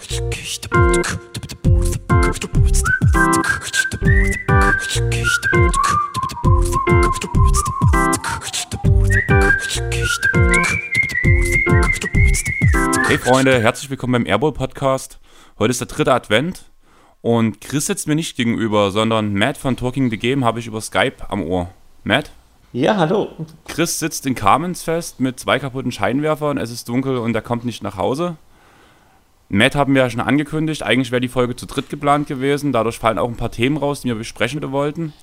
Hey Freunde, herzlich willkommen beim Airball Podcast. Heute ist der dritte Advent und Chris sitzt mir nicht gegenüber, sondern Matt von Talking the Game habe ich über Skype am Ohr. Matt? Ja, hallo. Chris sitzt in Carmens fest mit zwei kaputten Scheinwerfern, es ist dunkel und er kommt nicht nach Hause. Matt haben wir ja schon angekündigt, eigentlich wäre die Folge zu dritt geplant gewesen, dadurch fallen auch ein paar Themen raus, die wir besprechen wollten.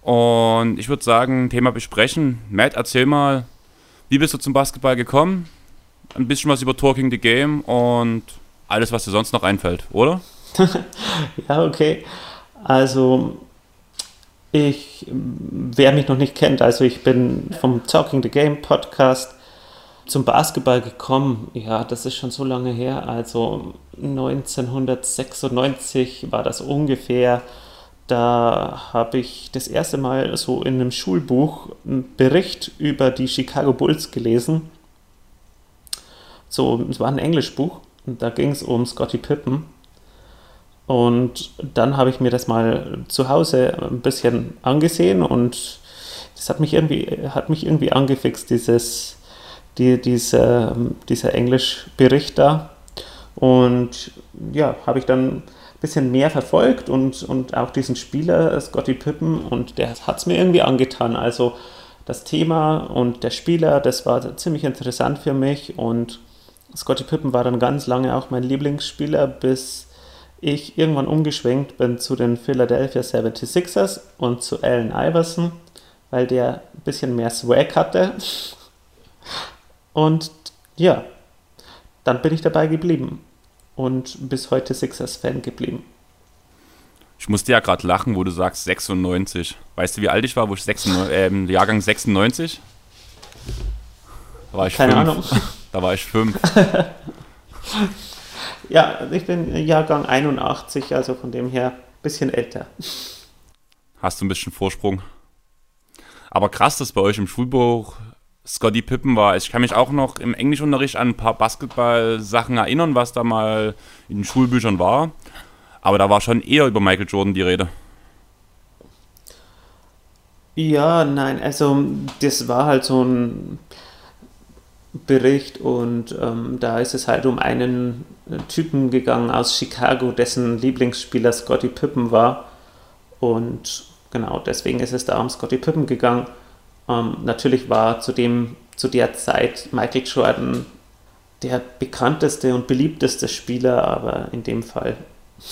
Und ich würde sagen, Thema besprechen. Matt, erzähl mal, wie bist du zum Basketball gekommen? Ein bisschen was über Talking the Game und alles, was dir sonst noch einfällt, oder? ja, okay. Also, ich, wer mich noch nicht kennt, also ich bin vom Talking the Game Podcast zum Basketball gekommen. Ja, das ist schon so lange her. Also 1996 war das ungefähr. Da habe ich das erste Mal so in einem Schulbuch einen Bericht über die Chicago Bulls gelesen. So, es war ein Englischbuch und da ging es um Scotty Pippen. Und dann habe ich mir das mal zu Hause ein bisschen angesehen und das hat mich irgendwie, hat mich irgendwie angefixt, dieses, die, diese, dieser Englischbericht da. Und ja, habe ich dann ein bisschen mehr verfolgt und, und auch diesen Spieler, Scotty Pippen, und der hat es mir irgendwie angetan. Also das Thema und der Spieler, das war ziemlich interessant für mich und Scotty Pippen war dann ganz lange auch mein Lieblingsspieler, bis ich irgendwann umgeschwenkt bin zu den Philadelphia 76ers und zu Allen Iverson, weil der ein bisschen mehr Swag hatte. Und ja, dann bin ich dabei geblieben und bis heute Sixers-Fan geblieben. Ich musste ja gerade lachen, wo du sagst 96. Weißt du, wie alt ich war, wo ich 96, äh, Jahrgang 96? Da war ich Keine fünf. Ahnung. Da war ich fünf. ja, ich bin Jahrgang 81, also von dem her ein bisschen älter. Hast du ein bisschen Vorsprung. Aber krass, dass bei euch im Schulbuch Scotty Pippen war. Ich kann mich auch noch im Englischunterricht an ein paar Basketball-Sachen erinnern, was da mal in den Schulbüchern war. Aber da war schon eher über Michael Jordan die Rede. Ja, nein, also das war halt so ein Bericht und ähm, da ist es halt um einen Typen gegangen aus Chicago, dessen Lieblingsspieler Scotty Pippen war. Und genau deswegen ist es da um Scotty Pippen gegangen. Ähm, natürlich war zu, dem, zu der Zeit Michael Jordan der bekannteste und beliebteste Spieler, aber in dem Fall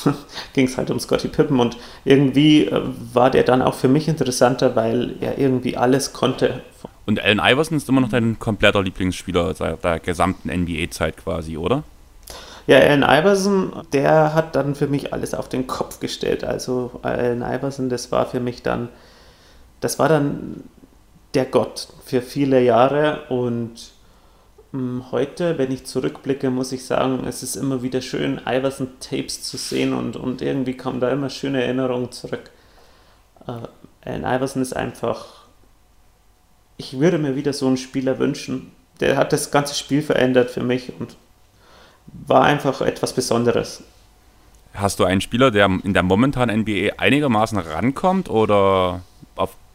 ging es halt um Scotty Pippen und irgendwie äh, war der dann auch für mich interessanter, weil er irgendwie alles konnte. Und Allen Iverson ist immer noch dein kompletter Lieblingsspieler seit der gesamten NBA-Zeit quasi, oder? Ja, Allen Iverson, der hat dann für mich alles auf den Kopf gestellt. Also Allen Iverson, das war für mich dann, das war dann der Gott für viele Jahre und Heute, wenn ich zurückblicke, muss ich sagen, es ist immer wieder schön, Iverson-Tapes zu sehen und, und irgendwie kommen da immer schöne Erinnerungen zurück. Äh, Allen Iverson ist einfach, ich würde mir wieder so einen Spieler wünschen. Der hat das ganze Spiel verändert für mich und war einfach etwas Besonderes. Hast du einen Spieler, der in der momentanen NBA einigermaßen rankommt oder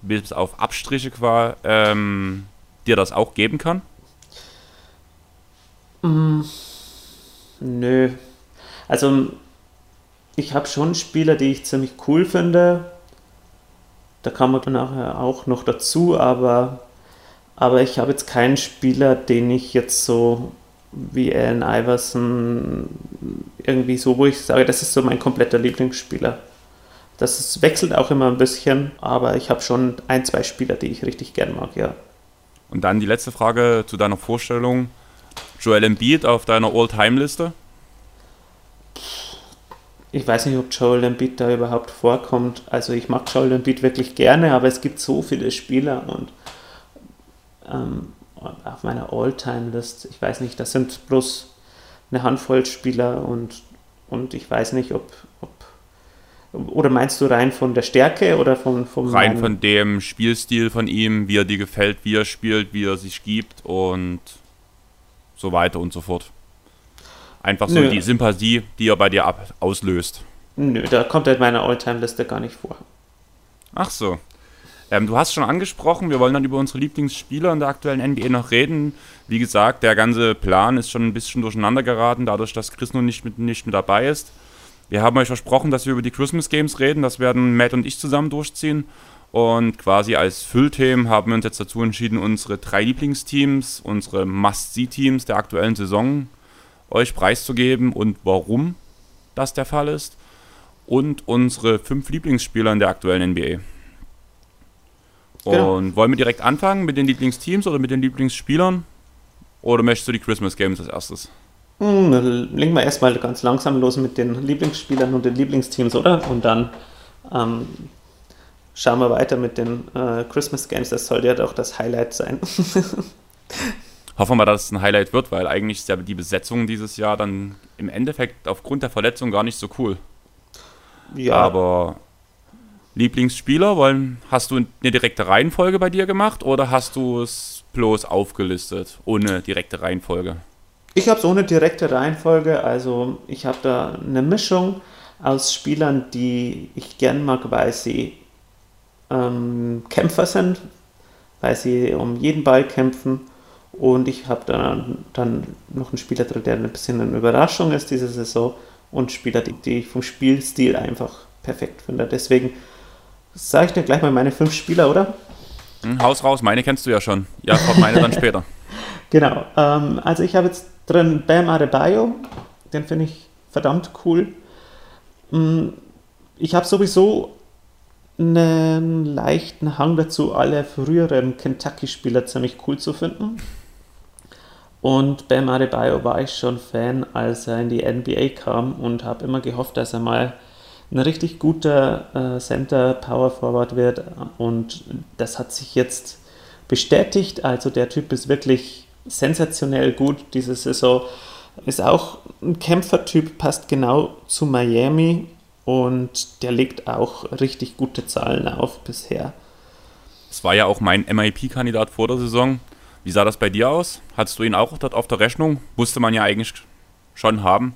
bis auf Abstriche quasi ähm, dir das auch geben kann? Mm, nö. Also, ich habe schon Spieler, die ich ziemlich cool finde. Da kann man nachher auch noch dazu, aber, aber ich habe jetzt keinen Spieler, den ich jetzt so wie Allen Iverson irgendwie so, wo ich sage, das ist so mein kompletter Lieblingsspieler. Das ist, wechselt auch immer ein bisschen, aber ich habe schon ein, zwei Spieler, die ich richtig gern mag, ja. Und dann die letzte Frage zu deiner Vorstellung. Joel Embiid auf deiner All-Time-Liste? Ich weiß nicht, ob Joel Embiid da überhaupt vorkommt. Also ich mag Joel Embiid wirklich gerne, aber es gibt so viele Spieler und ähm, auf meiner All-Time-List, ich weiß nicht, das sind bloß eine Handvoll Spieler und, und ich weiß nicht, ob, ob oder meinst du rein von der Stärke oder von vom rein von dem Spielstil von ihm, wie er dir gefällt, wie er spielt, wie er sich gibt und so weiter und so fort. Einfach so Nö. die Sympathie, die er bei dir ab auslöst. Nö, da kommt er in meiner All-Time-Liste gar nicht vor. Ach so. Ähm, du hast schon angesprochen, wir wollen dann über unsere Lieblingsspieler in der aktuellen NBA noch reden. Wie gesagt, der ganze Plan ist schon ein bisschen durcheinander geraten, dadurch, dass Chris nun nicht mit, nicht mit dabei ist. Wir haben euch versprochen, dass wir über die Christmas Games reden. Das werden Matt und ich zusammen durchziehen. Und quasi als Füllthemen haben wir uns jetzt dazu entschieden, unsere drei Lieblingsteams, unsere Must-See-Teams der aktuellen Saison euch preiszugeben und warum das der Fall ist. Und unsere fünf Lieblingsspieler in der aktuellen NBA. Genau. Und wollen wir direkt anfangen mit den Lieblingsteams oder mit den Lieblingsspielern? Oder möchtest du die Christmas Games als erstes? Hm, legen wir erstmal ganz langsam los mit den Lieblingsspielern und den Lieblingsteams, oder? Und dann ähm, schauen wir weiter mit den äh, Christmas Games. Das soll ja doch das Highlight sein. Hoffen wir, dass es ein Highlight wird, weil eigentlich ist ja die Besetzung dieses Jahr dann im Endeffekt aufgrund der Verletzung gar nicht so cool. ja, Aber Lieblingsspieler, wollen, hast du eine direkte Reihenfolge bei dir gemacht oder hast du es bloß aufgelistet, ohne direkte Reihenfolge? Ich habe es ohne direkte Reihenfolge, also ich habe da eine Mischung aus Spielern, die ich gern mag, weil sie ähm, Kämpfer sind, weil sie um jeden Ball kämpfen. Und ich habe dann, dann noch einen Spieler drin, der ein bisschen eine Überraschung ist diese Saison und Spieler, die, die ich vom Spielstil einfach perfekt finde. Deswegen sage ich dir gleich mal meine fünf Spieler, oder? Hm, Haus raus, meine kennst du ja schon. Ja, kommt meine dann später. Genau, ähm, also ich habe jetzt drin Bam Adebayo, den finde ich verdammt cool. Mm, Ich habe sowieso einen leichten Hang dazu, alle früheren Kentucky-Spieler ziemlich cool zu finden. Und Bam Adebayo war ich schon Fan, als er in die NBA kam und habe immer gehofft, dass er mal ein richtig guter äh, Center Power Forward wird. Und das hat sich jetzt bestätigt. Also der Typ ist wirklich sensationell gut diese Saison. Ist auch ein Kämpfertyp, passt genau zu Miami und der legt auch richtig gute Zahlen auf bisher. Es war ja auch mein MIP-Kandidat vor der Saison. Wie sah das bei dir aus? Hattest du ihn auch dort auf der Rechnung? Musste man ja eigentlich schon haben.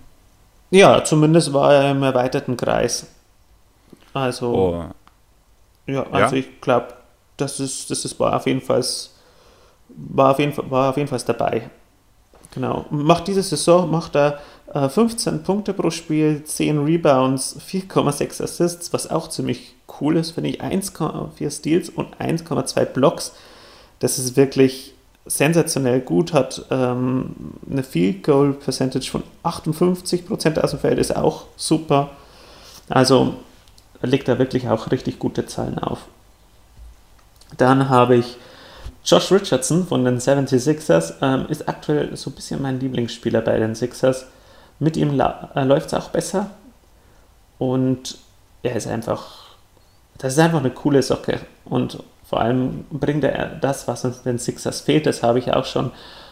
Ja, zumindest war er im erweiterten Kreis. Also, Oh, ja, also Ja? ich glaube, das ist, das ist war auf jeden Fall war auf jeden Fall, war auf jeden Fall dabei. Genau. Macht diese Saison macht er äh, 15 Punkte pro Spiel, 10 Rebounds, 4,6 Assists, was auch ziemlich cool ist, finde ich. 1,4 Steals und 1,2 Blocks. Das ist wirklich sensationell gut, hat ähm, eine Field Goal Percentage von 58% aus dem Feld, ist auch super. Also legt er wirklich auch richtig gute Zahlen auf. Dann habe ich Josh Richardson von den 76ers, ähm, ist aktuell so ein bisschen mein Lieblingsspieler bei den Sixers. Mit ihm äh, läuft es auch besser und er ist einfach, das ist einfach eine coole Socke und vor allem bringt er das, was uns den Sixers fehlt. Das habe ich auch schon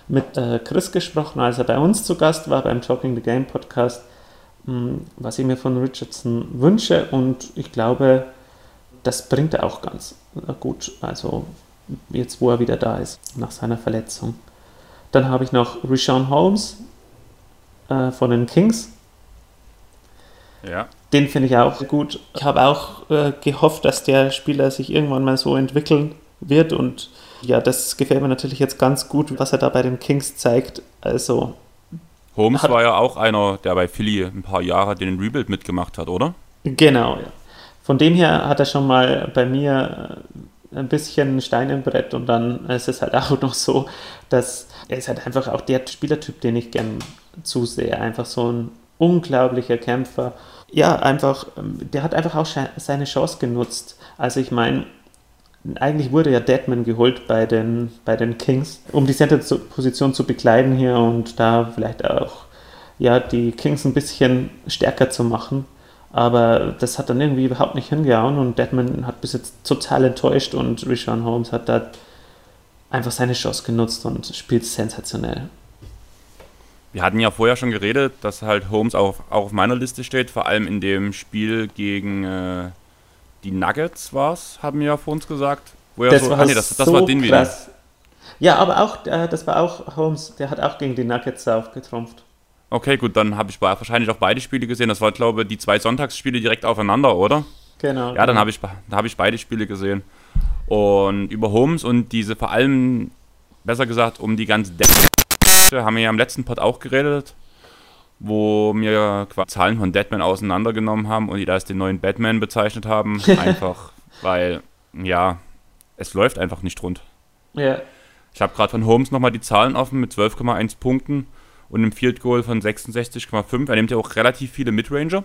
mit äh, Chris gesprochen, als er bei uns zu Gast war beim Talking the Game Podcast, mh, was ich mir von Richardson wünsche und ich glaube, das bringt er auch ganz äh, gut. Also jetzt, wo er wieder da ist, nach seiner Verletzung. Dann habe ich noch Rishon Holmes äh, von den Kings. ja. Den finde ich auch gut. Ich habe auch äh, gehofft, dass der Spieler sich irgendwann mal so entwickeln wird und ja, das gefällt mir natürlich jetzt ganz gut, was er da bei den Kings zeigt. Also, Holmes Hat- war ja auch einer, der bei Philly ein paar Jahre den Rebuild mitgemacht hat, oder? genau, ja. Von dem her hat er schon mal bei mir ein bisschen Stein im Brett und dann ist es halt auch noch so, dass er ist halt einfach auch der Spielertyp, den ich gern zusehe. Einfach so ein unglaublicher Kämpfer. Ja, einfach, ähm, der hat einfach auch seine Chance genutzt. Also ich meine, eigentlich wurde ja Deadman geholt bei den, bei den Kings, um die Center-Position zu bekleiden hier und da vielleicht auch ja, die Kings ein bisschen stärker zu machen. Aber das hat dann irgendwie überhaupt nicht hingehauen und Deadman hat bis jetzt total enttäuscht und Rishon Holmes hat da einfach seine Chance genutzt und spielt sensationell. Wir hatten ja vorher schon geredet, dass halt Holmes auch, auch auf meiner Liste steht, vor allem in dem Spiel gegen äh, die Nuggets war es, haben wir ja vor uns gesagt. Er so, ah, nee, das, das war den wieder. krass. Ja, aber auch, äh, das war auch Holmes, der hat auch gegen die Nuggets aufgetrumpft. Okay, gut, dann habe ich wahrscheinlich auch beide Spiele gesehen. Das waren, glaube ich, die zwei Sonntagsspiele direkt aufeinander, oder? Genau. Ja, dann habe ich, hab ich beide Spiele gesehen. Und über Holmes und diese vor allem, besser gesagt, um die ganze Deadman haben wir ja im letzten Pod auch geredet, wo wir Zahlen von Deadman auseinandergenommen haben und die da als den neuen Batman bezeichnet haben. Einfach, weil, ja, es läuft einfach nicht rund. Ja. Ich habe gerade von Holmes nochmal die Zahlen offen mit 12,1 Punkten und einem Field Goal von 66,5. Er nimmt ja auch relativ viele Midranger.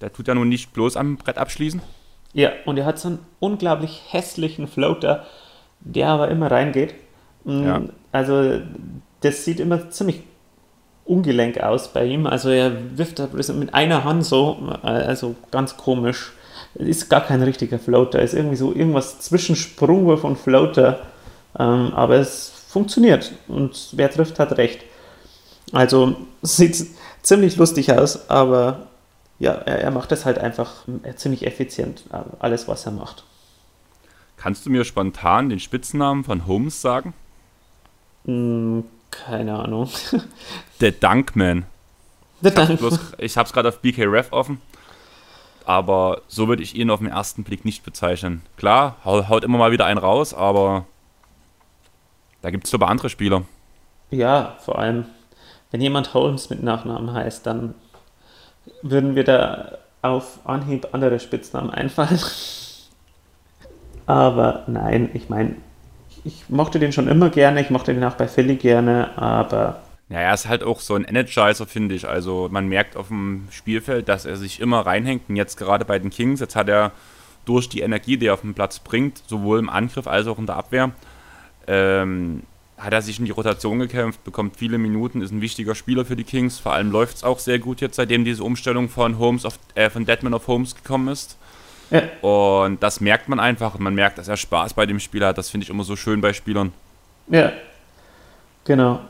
Der tut ja nun nicht bloß am Brett abschließen. Ja, und er hat so einen unglaublich hässlichen Floater, der aber immer reingeht. Mm, ja. Also, das sieht immer ziemlich ungelenk aus bei ihm. Also, er wirft mit einer Hand so, also ganz komisch. Ist gar kein richtiger Floater, ist irgendwie so irgendwas zwischen Sprungwurf und Floater. Ähm, aber es funktioniert und wer trifft, hat recht. Also, sieht ziemlich lustig aus, aber ja, er, er macht das halt einfach ziemlich effizient, alles, was er macht. Kannst du mir spontan den Spitznamen von Holmes sagen? Hm, keine Ahnung. Der Dunkman. Der Dunk ich habe es gerade auf BK Ref offen, aber so würde ich ihn auf den ersten Blick nicht bezeichnen. Klar, haut immer mal wieder einen raus, aber da gibt es aber andere Spieler. Ja, vor allem, wenn jemand Holmes mit Nachnamen heißt, dann würden wir da auf Anhieb andere Spitznamen einfallen. aber nein, ich meine, ich mochte den schon immer gerne, ich mochte den auch bei Philly gerne, aber. Ja, er ist halt auch so ein Energizer, finde ich. Also man merkt auf dem Spielfeld, dass er sich immer reinhängt. Und jetzt gerade bei den Kings, jetzt hat er durch die Energie, die er auf den Platz bringt, sowohl im Angriff als auch in der Abwehr, ähm, hat er sich in die Rotation gekämpft, bekommt viele Minuten, ist ein wichtiger Spieler für die Kings. Vor allem läuft es auch sehr gut jetzt, seitdem diese Umstellung von Holmes auf, äh, von Deadman auf Holmes gekommen ist. Ja. Und das merkt man einfach und man merkt, dass er Spaß bei dem Spiel hat. Das finde ich immer so schön bei Spielern. Ja, genau.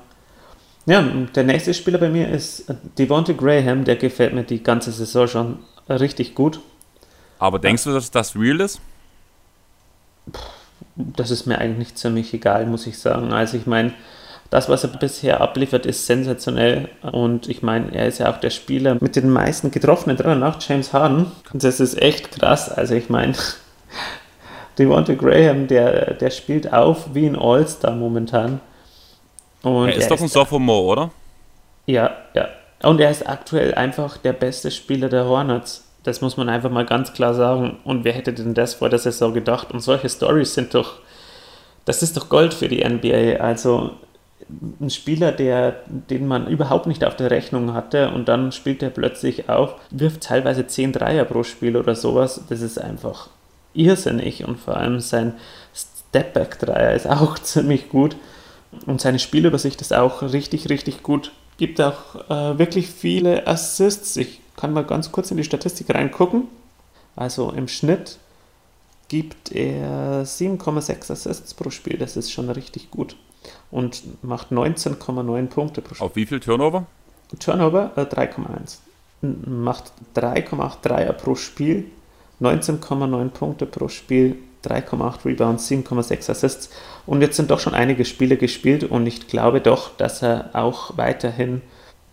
Ja, der nächste Spieler bei mir ist Devonte Graham, der gefällt mir die ganze Saison schon richtig gut. Aber denkst du, dass das real ist? Das ist mir eigentlich ziemlich egal, muss ich sagen. Also ich meine, das, was er bisher abliefert, ist sensationell. Und ich meine, er ist ja auch der Spieler mit den meisten getroffenen Treffern nach James Harden. Und das ist echt krass. Also ich meine, Devonta Graham, der, der spielt auf wie ein All-Star momentan. Und er ist er doch ein Sophomore, oder? Ja, ja. Und er ist aktuell einfach der beste Spieler der Hornets. Das muss man einfach mal ganz klar sagen. Und wer hätte denn das vor der Saison gedacht? Und solche Stories sind doch, das ist doch Gold für die NBA. Also ein Spieler, der, den man überhaupt nicht auf der Rechnung hatte und dann spielt er plötzlich auf, wirft teilweise 10 Dreier pro Spiel oder sowas. Das ist einfach irrsinnig und vor allem sein Stepback-Dreier ist auch ziemlich gut und seine Spielübersicht ist auch richtig, richtig gut. Gibt auch äh, wirklich viele Assists. Ich kann mal ganz kurz in die Statistik reingucken. Also im Schnitt gibt er 7,6 Assists pro Spiel. Das ist schon richtig gut und macht 19,9 Punkte pro Spiel. Auf wie viel Turnover? Turnover äh, 3,1. Macht 3,8 Dreier pro Spiel, 19,9 Punkte pro Spiel, 3,8 Rebounds, 7,6 Assists. Und jetzt sind doch schon einige Spiele gespielt und ich glaube doch, dass er auch weiterhin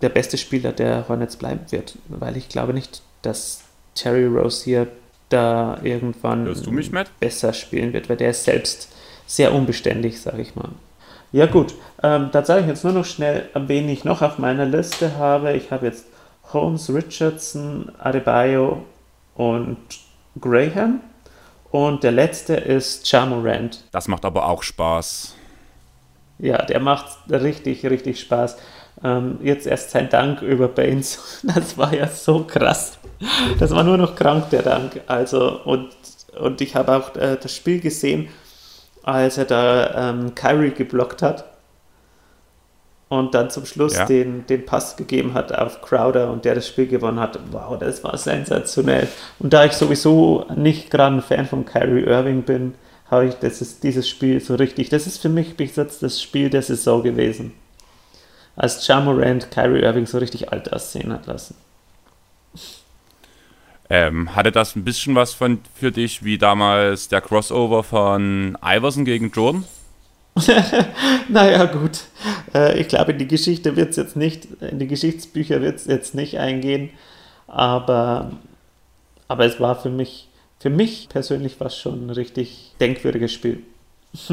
der beste Spieler der Hornets bleiben wird, weil ich glaube nicht, dass Terry Rose hier da irgendwann besser spielen wird, weil der ist selbst sehr unbeständig, sage ich mal. Ja gut, ähm, da sage ich jetzt nur noch schnell, wen ich noch auf meiner Liste habe. Ich habe jetzt Holmes, Richardson, Adebayo und Graham. Und der letzte ist Chamorant. Das macht aber auch Spaß. Ja, der macht richtig, richtig Spaß. Ähm, jetzt erst sein Dank über Baines. Das war ja so krass. Das war nur noch krank, der Dank. Also, und, und ich habe auch äh, das Spiel gesehen als er da ähm, Kyrie geblockt hat und dann zum Schluss ja. den, den Pass gegeben hat auf Crowder und der das Spiel gewonnen hat. Wow, das war sensationell. Und da ich sowieso nicht gerade ein Fan von Kyrie Irving bin, habe ich das ist, dieses Spiel so richtig. Das ist für mich bis jetzt das Spiel der Saison gewesen. Als Jamorant Kyrie Irving so richtig alt aussehen hat lassen. Ähm, hatte das ein bisschen was von, für dich wie damals der Crossover von Iverson gegen Jordan? naja, gut. Äh, ich glaube, in die Geschichte wird es jetzt nicht, in die Geschichtsbücher wird es jetzt nicht eingehen. Aber, aber es war für mich, für mich persönlich was schon ein richtig denkwürdiges Spiel.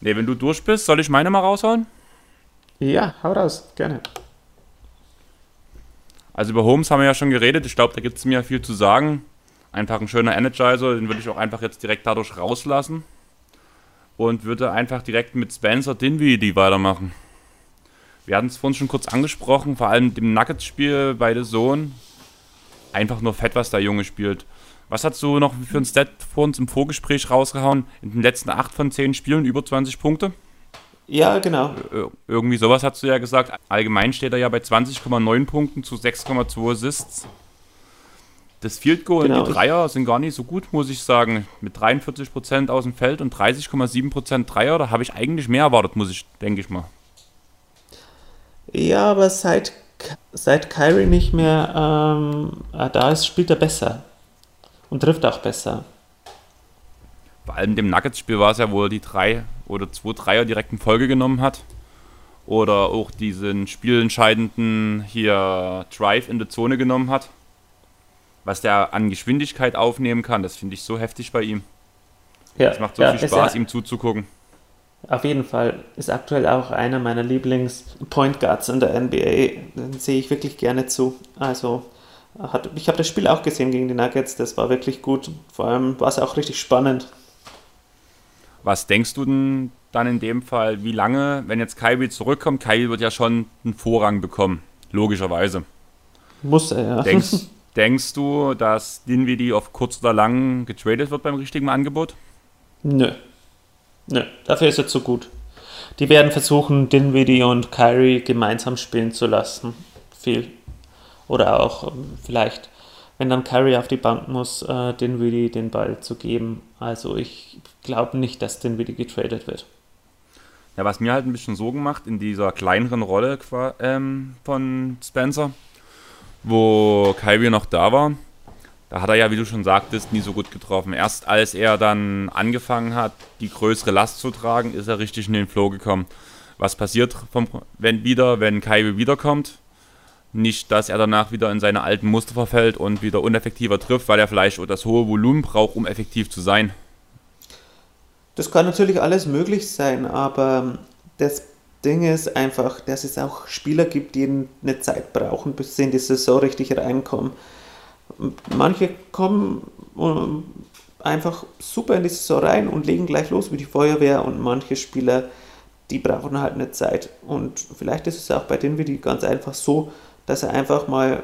ne, wenn du durch bist, soll ich meine mal raushauen? Ja, hau raus, gerne. Also über Holmes haben wir ja schon geredet. Ich glaube, da gibt es mir viel zu sagen. Einfach ein schöner Energizer, den würde ich auch einfach jetzt direkt dadurch rauslassen. Und würde einfach direkt mit Spencer Dinwiddie weitermachen. Wir hatten es vorhin schon kurz angesprochen, vor allem dem Nuggets-Spiel bei The Zone. Einfach nur fett, was der Junge spielt. Was hast du noch für ein Stat vor uns im Vorgespräch rausgehauen? In den letzten 8 von 10 Spielen über 20 Punkte? Ja, genau. Irgendwie sowas hast du ja gesagt. Allgemein steht er ja bei 20,9 Punkten zu 6,2 Assists. Das Field Goal genau. und die Dreier sind gar nicht so gut, muss ich sagen. Mit 43% aus dem Feld und 30,7% Dreier, da habe ich eigentlich mehr erwartet, muss ich, denke ich mal. Ja, aber seit, seit Kyrie nicht mehr ähm, da ist, spielt er besser. Und trifft auch besser. Vor allem dem Nuggets-Spiel war es ja, wo er die drei oder zwei Dreier direkt in Folge genommen hat. Oder auch diesen spielentscheidenden hier Drive in der Zone genommen hat was der an Geschwindigkeit aufnehmen kann, das finde ich so heftig bei ihm. Ja, es macht so ja, viel Spaß, ihm zuzugucken. Auf jeden Fall ist aktuell auch einer meiner Lieblings-Point Guards in der NBA. Den sehe ich wirklich gerne zu. Also, hat, ich habe das Spiel auch gesehen gegen die Nuggets, das war wirklich gut. Vor allem war es auch richtig spannend. Was denkst du denn dann in dem Fall, wie lange, wenn jetzt Kyrie zurückkommt? Kyrie wird ja schon einen Vorrang bekommen, logischerweise. Muss er, ja. Denkst, Denkst du, dass Dinwiddie auf kurz oder lang getradet wird beim richtigen Angebot? Nö. Nö, dafür ist er zu gut. Die werden versuchen, Dinwiddie und Kyrie gemeinsam spielen zu lassen. Viel. Oder auch ähm, vielleicht, wenn dann Kyrie auf die Bank muss, äh, Dinwiddie den Ball zu geben. Also ich glaube nicht, dass Dinwiddie getradet wird. Ja, was mir halt ein bisschen Sorgen macht in dieser kleineren Rolle ähm, von Spencer, wo Kyrie noch da war, da hat er ja, wie du schon sagtest, nie so gut getroffen. Erst als er dann angefangen hat, die größere Last zu tragen, ist er richtig in den Flow gekommen. Was passiert, vom, wenn wieder, wenn Kyrie wiederkommt? Nicht, dass er danach wieder in seine alten Muster verfällt und wieder uneffektiver trifft, weil er vielleicht das hohe Volumen braucht, um effektiv zu sein. Das kann natürlich alles möglich sein, aber das Ding ist einfach, dass es auch Spieler gibt, die eine Zeit brauchen, bis sie in die Saison richtig reinkommen. Manche kommen äh, einfach super in die Saison rein und legen gleich los wie die Feuerwehr und manche Spieler, die brauchen halt eine Zeit. Und vielleicht ist es auch bei denen wie ganz einfach so, dass er einfach mal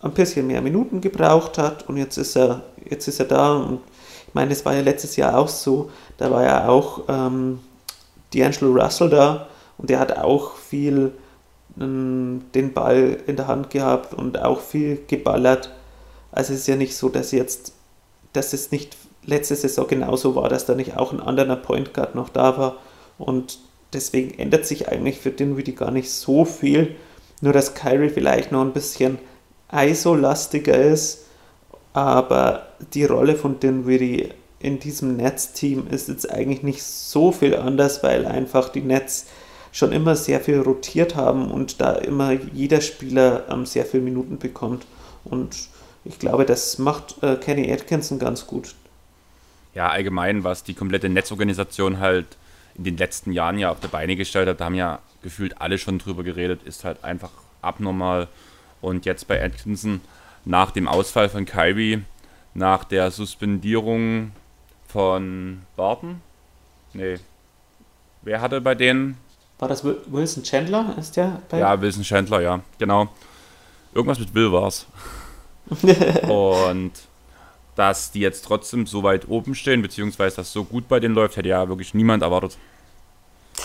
ein bisschen mehr Minuten gebraucht hat und jetzt ist er, jetzt ist er da und ich meine, das war ja letztes Jahr auch so, da war ja auch ähm, D'Angelo Russell da und der hat auch viel ähm, den Ball in der Hand gehabt und auch viel geballert. Also es ist ja nicht so, dass jetzt, dass es nicht letzte Saison genauso war, dass da nicht auch ein anderer Point Guard noch da war. Und deswegen ändert sich eigentlich für Dinwiddie gar nicht so viel. Nur dass Kyrie vielleicht noch ein bisschen ISO-lastiger ist. Aber die Rolle von Dinwiddie in diesem Netzteam ist jetzt eigentlich nicht so viel anders, weil einfach die Netz schon immer sehr viel rotiert haben und da immer jeder Spieler ähm, sehr viele Minuten bekommt. Und ich glaube, das macht äh, Kenny Atkinson ganz gut. Ja, allgemein, was die komplette Netzorganisation halt in den letzten Jahren ja auf der Beine gestellt hat, da haben ja gefühlt alle schon drüber geredet, ist halt einfach abnormal. Und jetzt bei Atkinson nach dem Ausfall von Kyrie, nach der Suspendierung von Barton, nee, wer hatte bei denen war das Wilson Chandler? Ist der bei? Ja, Wilson Chandler, ja, genau. Irgendwas mit Will war's. und dass die jetzt trotzdem so weit oben stehen, beziehungsweise dass so gut bei denen läuft, hätte ja wirklich niemand erwartet.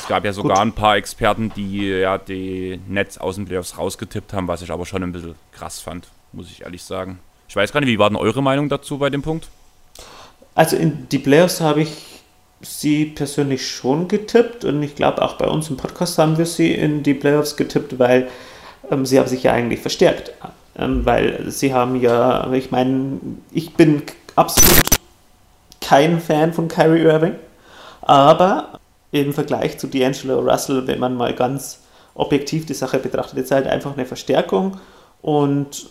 Es gab ja sogar gut. ein paar Experten, die ja die Netz aus den Playoffs rausgetippt haben, was ich aber schon ein bisschen krass fand, muss ich ehrlich sagen. Ich weiß gar nicht, wie war denn eure Meinung dazu bei dem Punkt? Also in die Playoffs habe ich sie persönlich schon getippt und ich glaube auch bei uns im Podcast haben wir sie in die Playoffs getippt, weil ähm, sie haben sich ja eigentlich verstärkt. Ähm, weil sie haben ja, ich meine, ich bin absolut kein Fan von Kyrie Irving, aber im Vergleich zu D'Angelo Russell, wenn man mal ganz objektiv die Sache betrachtet, jetzt halt einfach eine Verstärkung. Und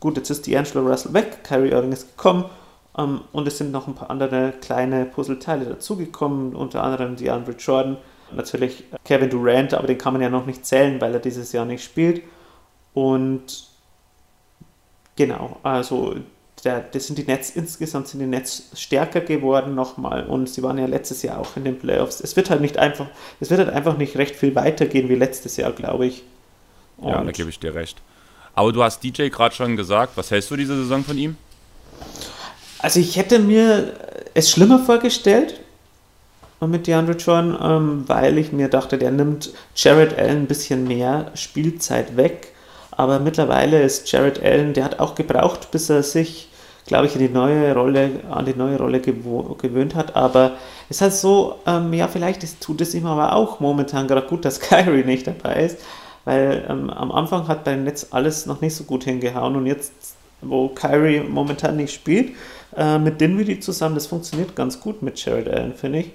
gut, jetzt ist D'Angelo Russell weg, Kyrie Irving ist gekommen ähm, und es sind noch ein paar andere kleine Puzzleteile dazugekommen, unter anderem DeAndre Jordan, natürlich Kevin Durant, aber den kann man ja noch nicht zählen, weil er dieses Jahr nicht spielt. Und genau, also der, das sind die Nets, insgesamt sind die Nets stärker geworden nochmal und sie waren ja letztes Jahr auch in den Playoffs. Es wird halt nicht einfach, es wird halt einfach nicht recht viel weitergehen wie letztes Jahr, glaube ich. Und ja, da gebe ich dir recht. Aber du hast DJ gerade schon gesagt, was hältst du diese Saison von ihm? Also ich hätte mir es schlimmer vorgestellt mit DeAndre Jordan, ähm, weil ich mir dachte, der nimmt Jared Allen ein bisschen mehr Spielzeit weg. Aber mittlerweile ist Jared Allen, der hat auch gebraucht, bis er sich glaube ich, die neue Rolle, an die neue Rolle gewöhnt hat. Aber es ist halt so, ähm, ja, vielleicht ist, tut es ihm aber auch momentan gerade gut, dass Kyrie nicht dabei ist, weil ähm, am Anfang hat beim Netz alles noch nicht so gut hingehauen und jetzt, wo Kyrie momentan nicht spielt, äh, mit Dinwiddie zusammen, das funktioniert ganz gut mit Jared Allen, finde ich.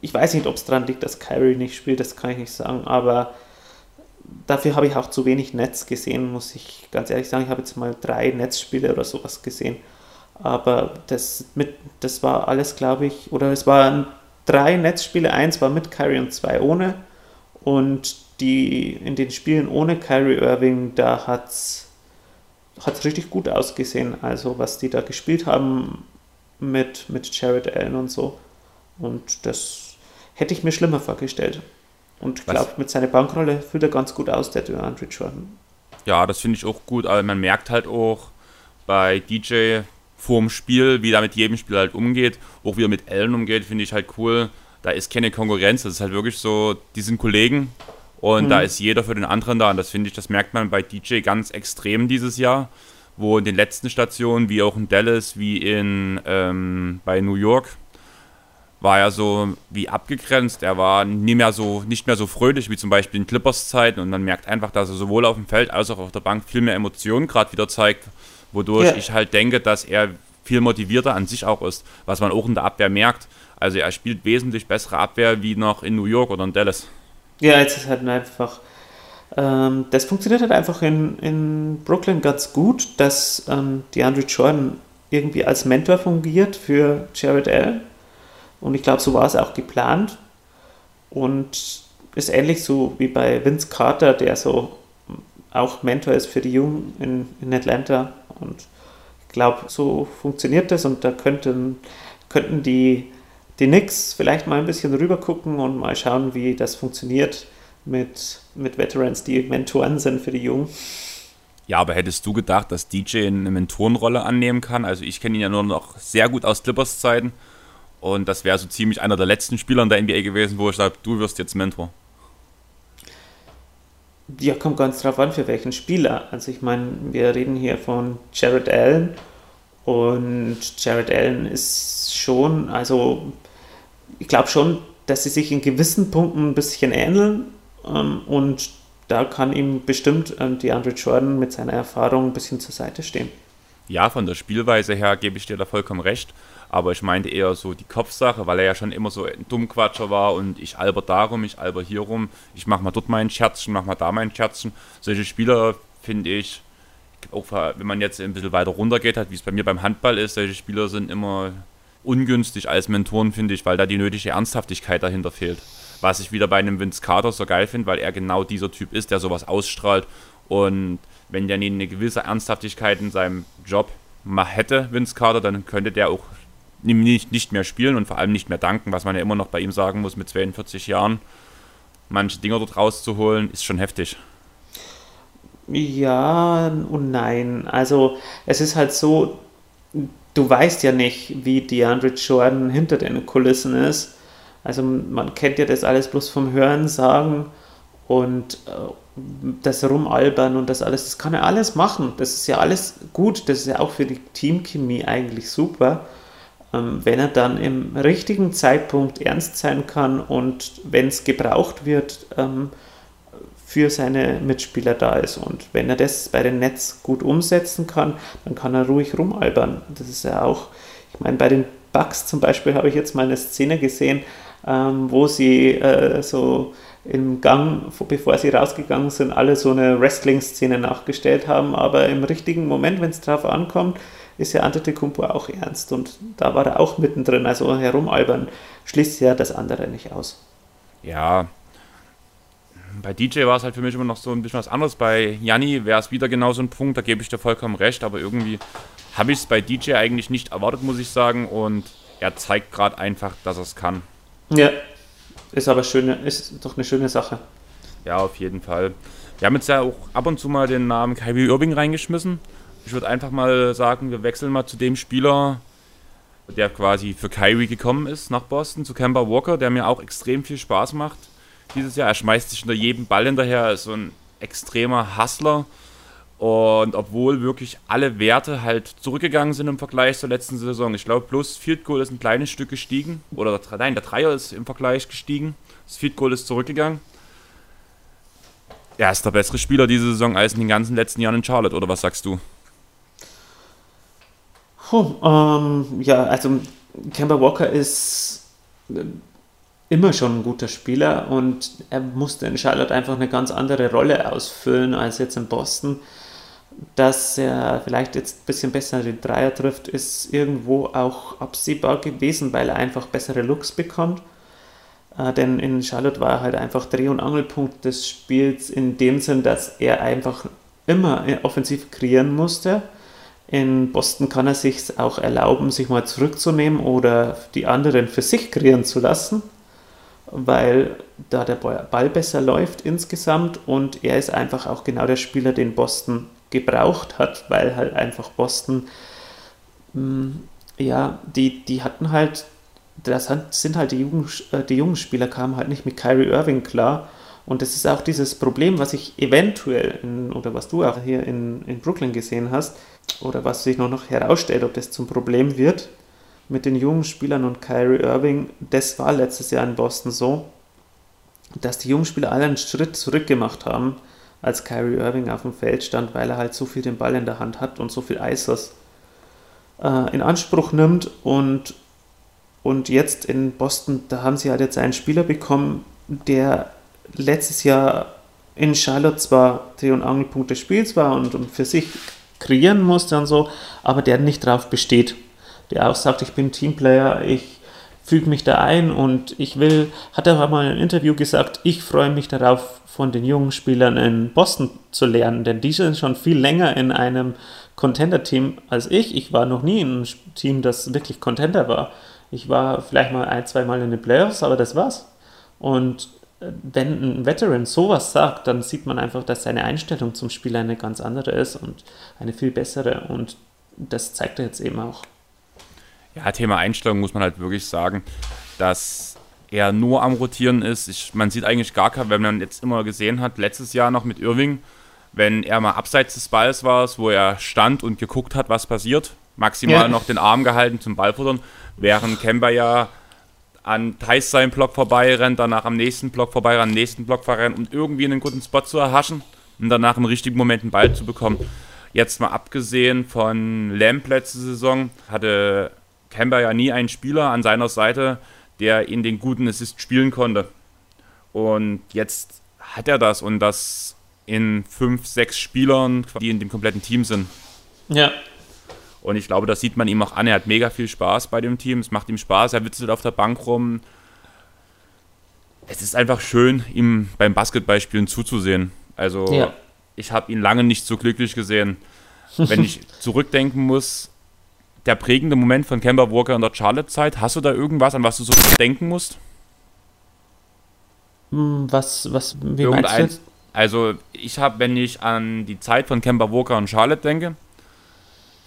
Ich weiß nicht, ob es daran liegt, dass Kyrie nicht spielt, das kann ich nicht sagen, aber dafür habe ich auch zu wenig Netz gesehen, muss ich ganz ehrlich sagen. Ich habe jetzt mal drei Netzspiele oder sowas gesehen. Aber das, mit, das war alles, glaube ich, oder es waren drei Netzspiele, eins war mit Kyrie und zwei ohne. Und die in den Spielen ohne Kyrie Irving, da hat es richtig gut ausgesehen. Also was die da gespielt haben mit, mit Jared Allen und so. Und das hätte ich mir schlimmer vorgestellt. Und ich glaube, mit seiner Bankrolle fühlt er ganz gut aus, der DeAndre Jordan. Ja, das finde ich auch gut, aber man merkt halt auch bei DJ vorm Spiel, wie er mit jedem Spiel halt umgeht, auch wie er mit Allen umgeht, finde ich halt cool. Da ist keine Konkurrenz, das ist halt wirklich so, die sind Kollegen und mhm. da ist jeder für den anderen da und das finde ich, das merkt man bei DJ ganz extrem dieses Jahr, wo in den letzten Stationen, wie auch in Dallas, wie in ähm, bei New York, war er so wie abgegrenzt. Er war nie mehr so, nicht mehr so fröhlich wie zum Beispiel in Clippers-Zeiten und man merkt einfach, dass er sowohl auf dem Feld als auch auf der Bank viel mehr Emotionen gerade wieder zeigt, wodurch ja. ich halt denke, dass er viel motivierter an sich auch ist, was man auch in der Abwehr merkt. Also er spielt wesentlich bessere Abwehr wie noch in New York oder in Dallas. Ja, jetzt ist halt einfach. Ähm, das funktioniert halt einfach in, in Brooklyn ganz gut, dass ähm, DeAndre Jordan irgendwie als Mentor fungiert für Jared Allen und ich glaube, so war es auch geplant. Und ist ähnlich so wie bei Vince Carter, der so auch Mentor ist für die Jungen in, in Atlanta. Und ich glaube, so funktioniert das und da könnten, könnten die, die Knicks vielleicht mal ein bisschen rüber gucken und mal schauen, wie das funktioniert mit, mit Veterans, die Mentoren sind für die Jungen. Ja, aber hättest du gedacht, dass DJ eine Mentorenrolle annehmen kann? Also ich kenne ihn ja nur noch sehr gut aus Clippers Zeiten und das wäre so ziemlich einer der letzten Spieler in der NBA gewesen, wo ich sage, du wirst jetzt Mentor. Ja, kommt ganz drauf an, für welchen Spieler. Also ich meine, wir reden hier von Jared Allen und Jared Allen ist schon, also ich glaube schon, dass sie sich in gewissen Punkten ein bisschen ähneln ähm, und da kann ihm bestimmt ähm, DeAndre Jordan mit seiner Erfahrung ein bisschen zur Seite stehen. Ja, von der Spielweise her gebe ich dir da vollkommen recht aber ich meinte eher so die Kopfsache, weil er ja schon immer so ein Dummquatscher war und ich alber darum, ich alber hier rum, ich mach mal dort meinen Scherzchen, mach mal da meinen Scherzchen. Solche Spieler finde ich, auch wenn man jetzt ein bisschen weiter runter geht, wie es bei mir beim Handball ist, solche Spieler sind immer ungünstig als Mentoren, finde ich, weil da die nötige Ernsthaftigkeit dahinter fehlt. Was ich wieder bei einem Vince Carter so geil finde, weil er genau dieser Typ ist, der sowas ausstrahlt und wenn der eine gewisse Ernsthaftigkeit in seinem Job mal hätte, Vince Carter, dann könnte der auch nicht, nicht mehr spielen und vor allem nicht mehr danken, was man ja immer noch bei ihm sagen muss mit 42 Jahren. Manche Dinger dort rauszuholen, ist schon heftig. Ja und nein. Also es ist halt so, du weißt ja nicht, wie DeAndre Jordan hinter den Kulissen ist. Also man kennt ja das alles bloß vom Hören sagen und äh, das Rumalbern und das alles, das kann er alles machen. Das ist ja alles gut, das ist ja auch für die Teamchemie eigentlich super. Ähm, wenn er dann im richtigen Zeitpunkt ernst sein kann und wenn es gebraucht wird, ähm, für seine Mitspieler da ist. Und wenn er das bei den Nets gut umsetzen kann, dann kann er ruhig rumalbern. Das ist ja auch, ich meine, bei den Bugs zum Beispiel habe ich jetzt mal eine Szene gesehen, ähm, wo sie äh, so im Gang, bevor sie rausgegangen sind, alle so eine Wrestling-Szene nachgestellt haben. Aber im richtigen Moment, wenn es drauf ankommt, ist ja Antetokounmpo auch ernst. Und da war er auch mittendrin. Also herumalbern schließt ja das andere nicht aus. Ja, bei DJ war es halt für mich immer noch so ein bisschen was anderes. Bei Janni wäre es wieder genau so ein Punkt, da gebe ich dir vollkommen recht, aber irgendwie habe ich es bei DJ eigentlich nicht erwartet, muss ich sagen. Und er zeigt gerade einfach, dass er es kann. Ja, ist aber schöne, ist doch eine schöne Sache. Ja, auf jeden Fall. Wir haben jetzt ja auch ab und zu mal den Namen Kyrie Irving reingeschmissen. Ich würde einfach mal sagen, wir wechseln mal zu dem Spieler, der quasi für Kyrie gekommen ist nach Boston, zu Kemba Walker, der mir auch extrem viel Spaß macht dieses Jahr. Er schmeißt sich hinter jedem Ball hinterher, ist so ein extremer Hustler. Und obwohl wirklich alle Werte halt zurückgegangen sind im Vergleich zur letzten Saison. Ich glaube, bloß Field Goal ist ein kleines Stück gestiegen. Oder nein, der Dreier ist im Vergleich gestiegen. Das Field Goal ist zurückgegangen. Er ist der bessere Spieler diese Saison als in den ganzen letzten Jahren in Charlotte, oder was sagst du? Puh, ähm, ja, also Kemba Walker ist immer schon ein guter Spieler und er musste in Charlotte einfach eine ganz andere Rolle ausfüllen als jetzt in Boston. Dass er vielleicht jetzt ein bisschen besser den Dreier trifft, ist irgendwo auch absehbar gewesen, weil er einfach bessere Looks bekommt. Äh, denn in Charlotte war er halt einfach Dreh- und Angelpunkt des Spiels in dem Sinn, dass er einfach immer offensiv kreieren musste. In Boston kann er sich auch erlauben, sich mal zurückzunehmen oder die anderen für sich kreieren zu lassen weil da der Ball besser läuft insgesamt und er ist einfach auch genau der Spieler, den Boston gebraucht hat, weil halt einfach Boston, hm, ja, die, die hatten halt, das sind halt die jungen, äh, die jungen Spieler kamen halt nicht mit Kyrie Irving klar und das ist auch dieses Problem, was ich eventuell, in, oder was du auch hier in, in Brooklyn gesehen hast, oder was sich noch, noch herausstellt, ob das zum Problem wird, mit den jungen Spielern und Kyrie Irving, das war letztes Jahr in Boston so, dass die jungen Spieler alle einen Schritt zurück gemacht haben, als Kyrie Irving auf dem Feld stand, weil er halt so viel den Ball in der Hand hat und so viel Eisers äh, in Anspruch nimmt. Und, und jetzt in Boston, da haben sie halt jetzt einen Spieler bekommen, der letztes Jahr in Charlotte zwar Dreh- und Angelpunkt des Spiels war und, und für sich kreieren musste und so, aber der nicht drauf besteht der auch sagt, ich bin Teamplayer, ich füge mich da ein und ich will, hat er mal in einem Interview gesagt, ich freue mich darauf, von den jungen Spielern in Boston zu lernen, denn die sind schon viel länger in einem Contender-Team als ich. Ich war noch nie in einem Team, das wirklich Contender war. Ich war vielleicht mal ein, zwei Mal in den Playoffs, aber das war's. Und wenn ein Veteran sowas sagt, dann sieht man einfach, dass seine Einstellung zum Spiel eine ganz andere ist und eine viel bessere. Und das zeigt er jetzt eben auch ja, Thema Einstellung muss man halt wirklich sagen, dass er nur am Rotieren ist. Ich, man sieht eigentlich gar kein, wenn man jetzt immer gesehen hat, letztes Jahr noch mit Irving, wenn er mal abseits des Balls war, wo er stand und geguckt hat, was passiert, maximal ja. noch den Arm gehalten zum Ballfuttern, während Kemba ja an Thais seinem Block vorbei rennt, danach am nächsten Block vorbei, am nächsten Block vorbei um irgendwie einen guten Spot zu erhaschen und danach im richtigen Moment einen Ball zu bekommen. Jetzt mal abgesehen von Lamp letzte Saison, hatte Kemba ja nie einen Spieler an seiner Seite, der in den guten Assist spielen konnte. Und jetzt hat er das und das in fünf, sechs Spielern, die in dem kompletten Team sind. Ja. Und ich glaube, das sieht man ihm auch an. Er hat mega viel Spaß bei dem Team. Es macht ihm Spaß. Er witzelt auf der Bank rum. Es ist einfach schön, ihm beim Basketballspielen zuzusehen. Also, ja. ich habe ihn lange nicht so glücklich gesehen. Wenn ich zurückdenken muss, der prägende Moment von Kemba Walker in der Charlotte-Zeit? Hast du da irgendwas, an was du so denken musst? Hm, was, was, wie Irgendein, meinst du? Also, ich habe, wenn ich an die Zeit von Kemba Walker und Charlotte denke,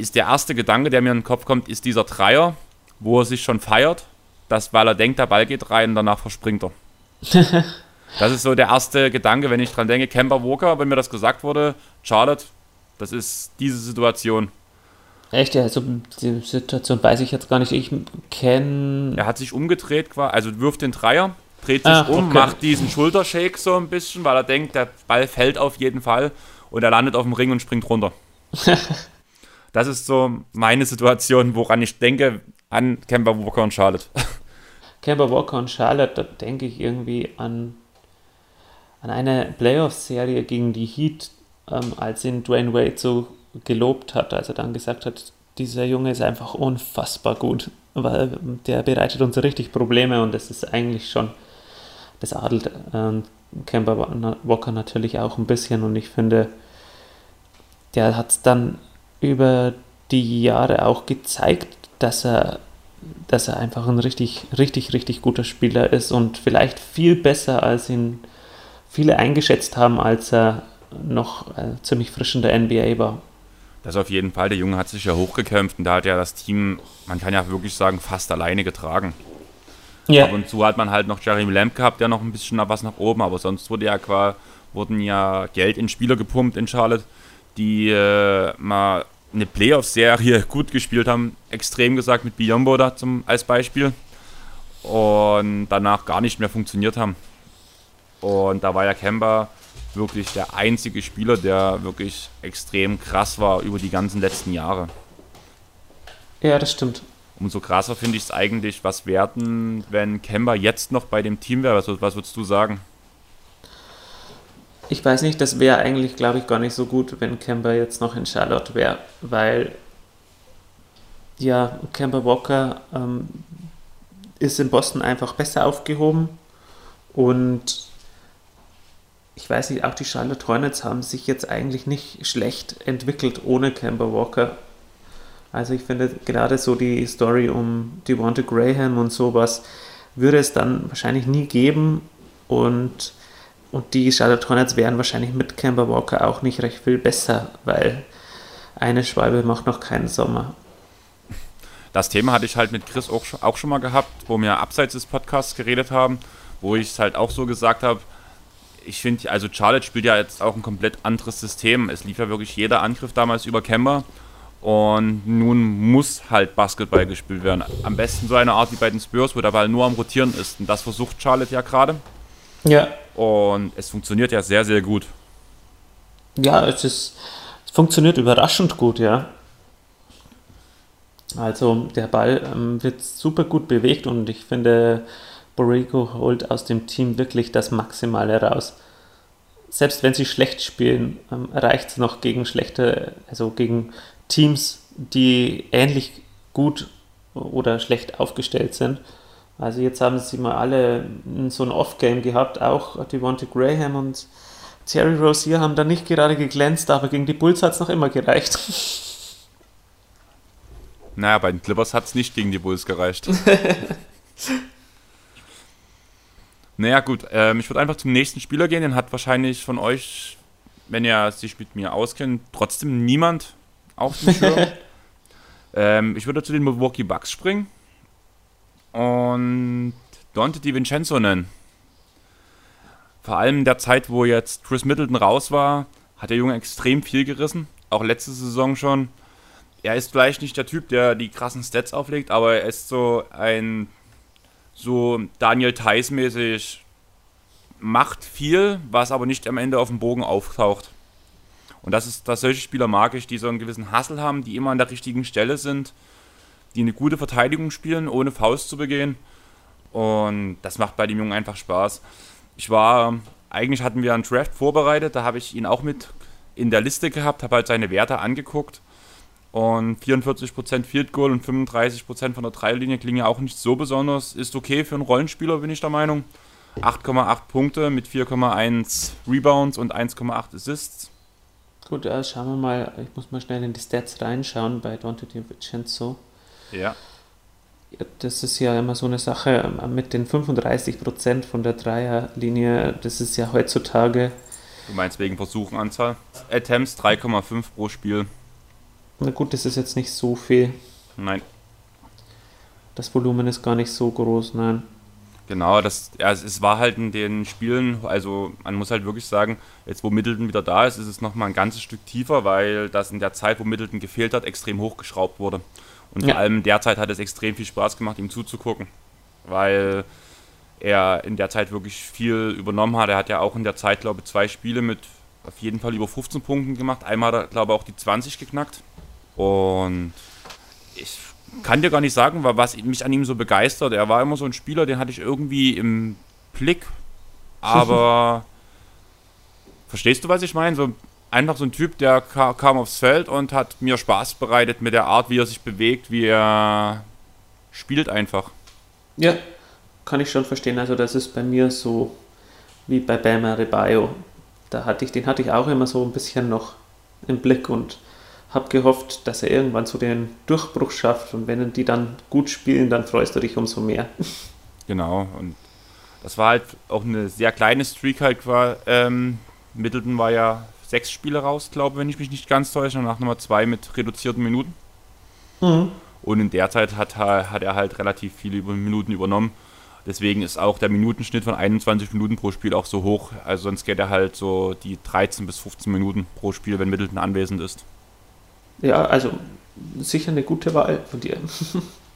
ist der erste Gedanke, der mir in den Kopf kommt, ist dieser Dreier, wo er sich schon feiert, dass, weil er denkt, der Ball geht rein, danach verspringt er. das ist so der erste Gedanke, wenn ich dran denke, Kemba Walker, wenn mir das gesagt wurde, Charlotte, das ist diese Situation. Echt, ja, also die Situation weiß ich jetzt gar nicht. Ich kenne. Er hat sich umgedreht, also wirft den Dreier, dreht sich Ach, um, okay. macht diesen Schultershake so ein bisschen, weil er denkt, der Ball fällt auf jeden Fall und er landet auf dem Ring und springt runter. das ist so meine Situation, woran ich denke, an Kemba Walker und Charlotte. Kemba Walker und Charlotte, da denke ich irgendwie an, an eine Playoff-Serie gegen die Heat, ähm, als ihn Dwayne Wade so gelobt hat, als er dann gesagt hat, dieser Junge ist einfach unfassbar gut, weil der bereitet uns richtig Probleme und das ist eigentlich schon, das adelt äh, Kemba Walker natürlich auch ein bisschen und ich finde, der hat es dann über die Jahre auch gezeigt, dass er, dass er einfach ein richtig, richtig, richtig guter Spieler ist und vielleicht viel besser, als ihn viele eingeschätzt haben, als er noch äh, ziemlich frisch in der NBA war. Das auf jeden Fall. Der Junge hat sich ja hochgekämpft und da hat ja das Team, man kann ja wirklich sagen, fast alleine getragen. Yeah. Ab und zu hat man halt noch Jeremy Lamb gehabt, der noch ein bisschen was nach oben, aber sonst wurde ja quasi, wurden ja Geld in Spieler gepumpt in Charlotte, die äh, mal eine Playoff-Serie gut gespielt haben, extrem gesagt mit Biombo da zum, als Beispiel und danach gar nicht mehr funktioniert haben. Und da war ja Kemba wirklich der einzige Spieler, der wirklich extrem krass war über die ganzen letzten Jahre. Ja, das stimmt. Umso krasser finde ich es eigentlich, was werden, wenn Kemba jetzt noch bei dem Team wäre. Was, was würdest du sagen? Ich weiß nicht, das wäre eigentlich, glaube ich, gar nicht so gut, wenn Kemba jetzt noch in Charlotte wäre, weil ja, Kemba Walker ähm, ist in Boston einfach besser aufgehoben und ich weiß nicht, auch die Charlotte Hornets haben sich jetzt eigentlich nicht schlecht entwickelt ohne Kemba Walker. Also ich finde gerade so die Story um Devonta Graham und sowas würde es dann wahrscheinlich nie geben und, und die Charlotte Hornets wären wahrscheinlich mit Kemba Walker auch nicht recht viel besser, weil eine Schwalbe macht noch keinen Sommer. Das Thema hatte ich halt mit Chris auch, auch schon mal gehabt, wo wir abseits des Podcasts geredet haben, wo ich es halt auch so gesagt habe, ich finde, also Charlotte spielt ja jetzt auch ein komplett anderes System. Es lief ja wirklich jeder Angriff damals über Kemba. Und nun muss halt Basketball gespielt werden. Am besten so eine Art wie bei den Spurs, wo der Ball nur am Rotieren ist. Und das versucht Charlotte ja gerade. Ja. Und es funktioniert ja sehr, sehr gut. Ja, es ist. Es funktioniert überraschend gut, ja. Also der Ball ähm, wird super gut bewegt und ich finde, Borrego holt aus dem Team wirklich das Maximale raus. Selbst wenn sie schlecht spielen, ähm, reicht es noch gegen schlechte, also gegen Teams, die ähnlich gut oder schlecht aufgestellt sind. Also jetzt haben sie mal alle so ein Off-Game gehabt, auch Devonta Graham und Terry Rozier haben da nicht gerade geglänzt, aber gegen die Bulls hat es noch immer gereicht. Naja, bei den Clippers hat es nicht gegen die Bulls gereicht. Naja, gut. Ähm, ich würde einfach zum nächsten Spieler gehen. Den hat wahrscheinlich von euch, wenn ihr sich mit mir auskennt, trotzdem niemand auf dem Schirm. ähm, ich würde zu den Milwaukee Bucks springen und Dante DiVincenzo nennen. Vor allem in der Zeit, wo jetzt Chris Middleton raus war, hat der Junge extrem viel gerissen. Auch letzte Saison schon. Er ist vielleicht nicht der Typ, der die krassen Stats auflegt, aber er ist so ein so Daniel Theiss mäßig macht viel, was aber nicht am Ende auf dem Bogen auftaucht. Und das ist, dass solche Spieler mag ich, die so einen gewissen Hassel haben, die immer an der richtigen Stelle sind, die eine gute Verteidigung spielen, ohne Faust zu begehen. Und das macht bei dem Jungen einfach Spaß. Ich war, eigentlich hatten wir einen Draft vorbereitet, da habe ich ihn auch mit in der Liste gehabt, habe halt seine Werte angeguckt und 44% Field Goal und 35% von der Dreierlinie klingen ja auch nicht so besonders. Ist okay für einen Rollenspieler, bin ich der Meinung. 8,8 Punkte mit 4,1 Rebounds und 1,8 Assists. Gut, ja, schauen wir mal. Ich muss mal schnell in die Stats reinschauen bei Dante Vincenzo. Ja. ja. Das ist ja immer so eine Sache mit den 35% von der Dreierlinie. Das ist ja heutzutage. Du meinst wegen Versuchenanzahl? Attempts 3,5 pro Spiel. Na gut, das ist jetzt nicht so viel. Nein. Das Volumen ist gar nicht so groß, nein. Genau, das, ja, es war halt in den Spielen, also man muss halt wirklich sagen, jetzt wo Middleton wieder da ist, ist es nochmal ein ganzes Stück tiefer, weil das in der Zeit, wo Middleton gefehlt hat, extrem hochgeschraubt wurde. Und ja. vor allem derzeit hat es extrem viel Spaß gemacht, ihm zuzugucken, weil er in der Zeit wirklich viel übernommen hat. Er hat ja auch in der Zeit, glaube ich, zwei Spiele mit auf jeden Fall über 15 Punkten gemacht. Einmal hat er, glaube ich, auch die 20 geknackt. Und ich kann dir gar nicht sagen, was mich an ihm so begeistert. Er war immer so ein Spieler, den hatte ich irgendwie im Blick, aber verstehst du, was ich meine? So einfach so ein Typ, der kam aufs Feld und hat mir Spaß bereitet mit der Art, wie er sich bewegt, wie er spielt einfach. Ja, kann ich schon verstehen. Also das ist bei mir so wie bei Bama Rebayo. Da hatte ich, den hatte ich auch immer so ein bisschen noch im Blick und habe gehofft, dass er irgendwann so den Durchbruch schafft und wenn die dann gut spielen, dann freust du dich umso mehr. Genau, und das war halt auch eine sehr kleine Streak halt. War, ähm, Middleton war ja sechs Spiele raus, glaube ich, wenn ich mich nicht ganz täusche, und nach Nummer zwei mit reduzierten Minuten. Mhm. Und in der Zeit hat, hat er halt relativ viele Minuten übernommen. Deswegen ist auch der Minutenschnitt von 21 Minuten pro Spiel auch so hoch. Also sonst geht er halt so die 13 bis 15 Minuten pro Spiel, wenn Middleton anwesend ist. Ja, also sicher eine gute Wahl von dir.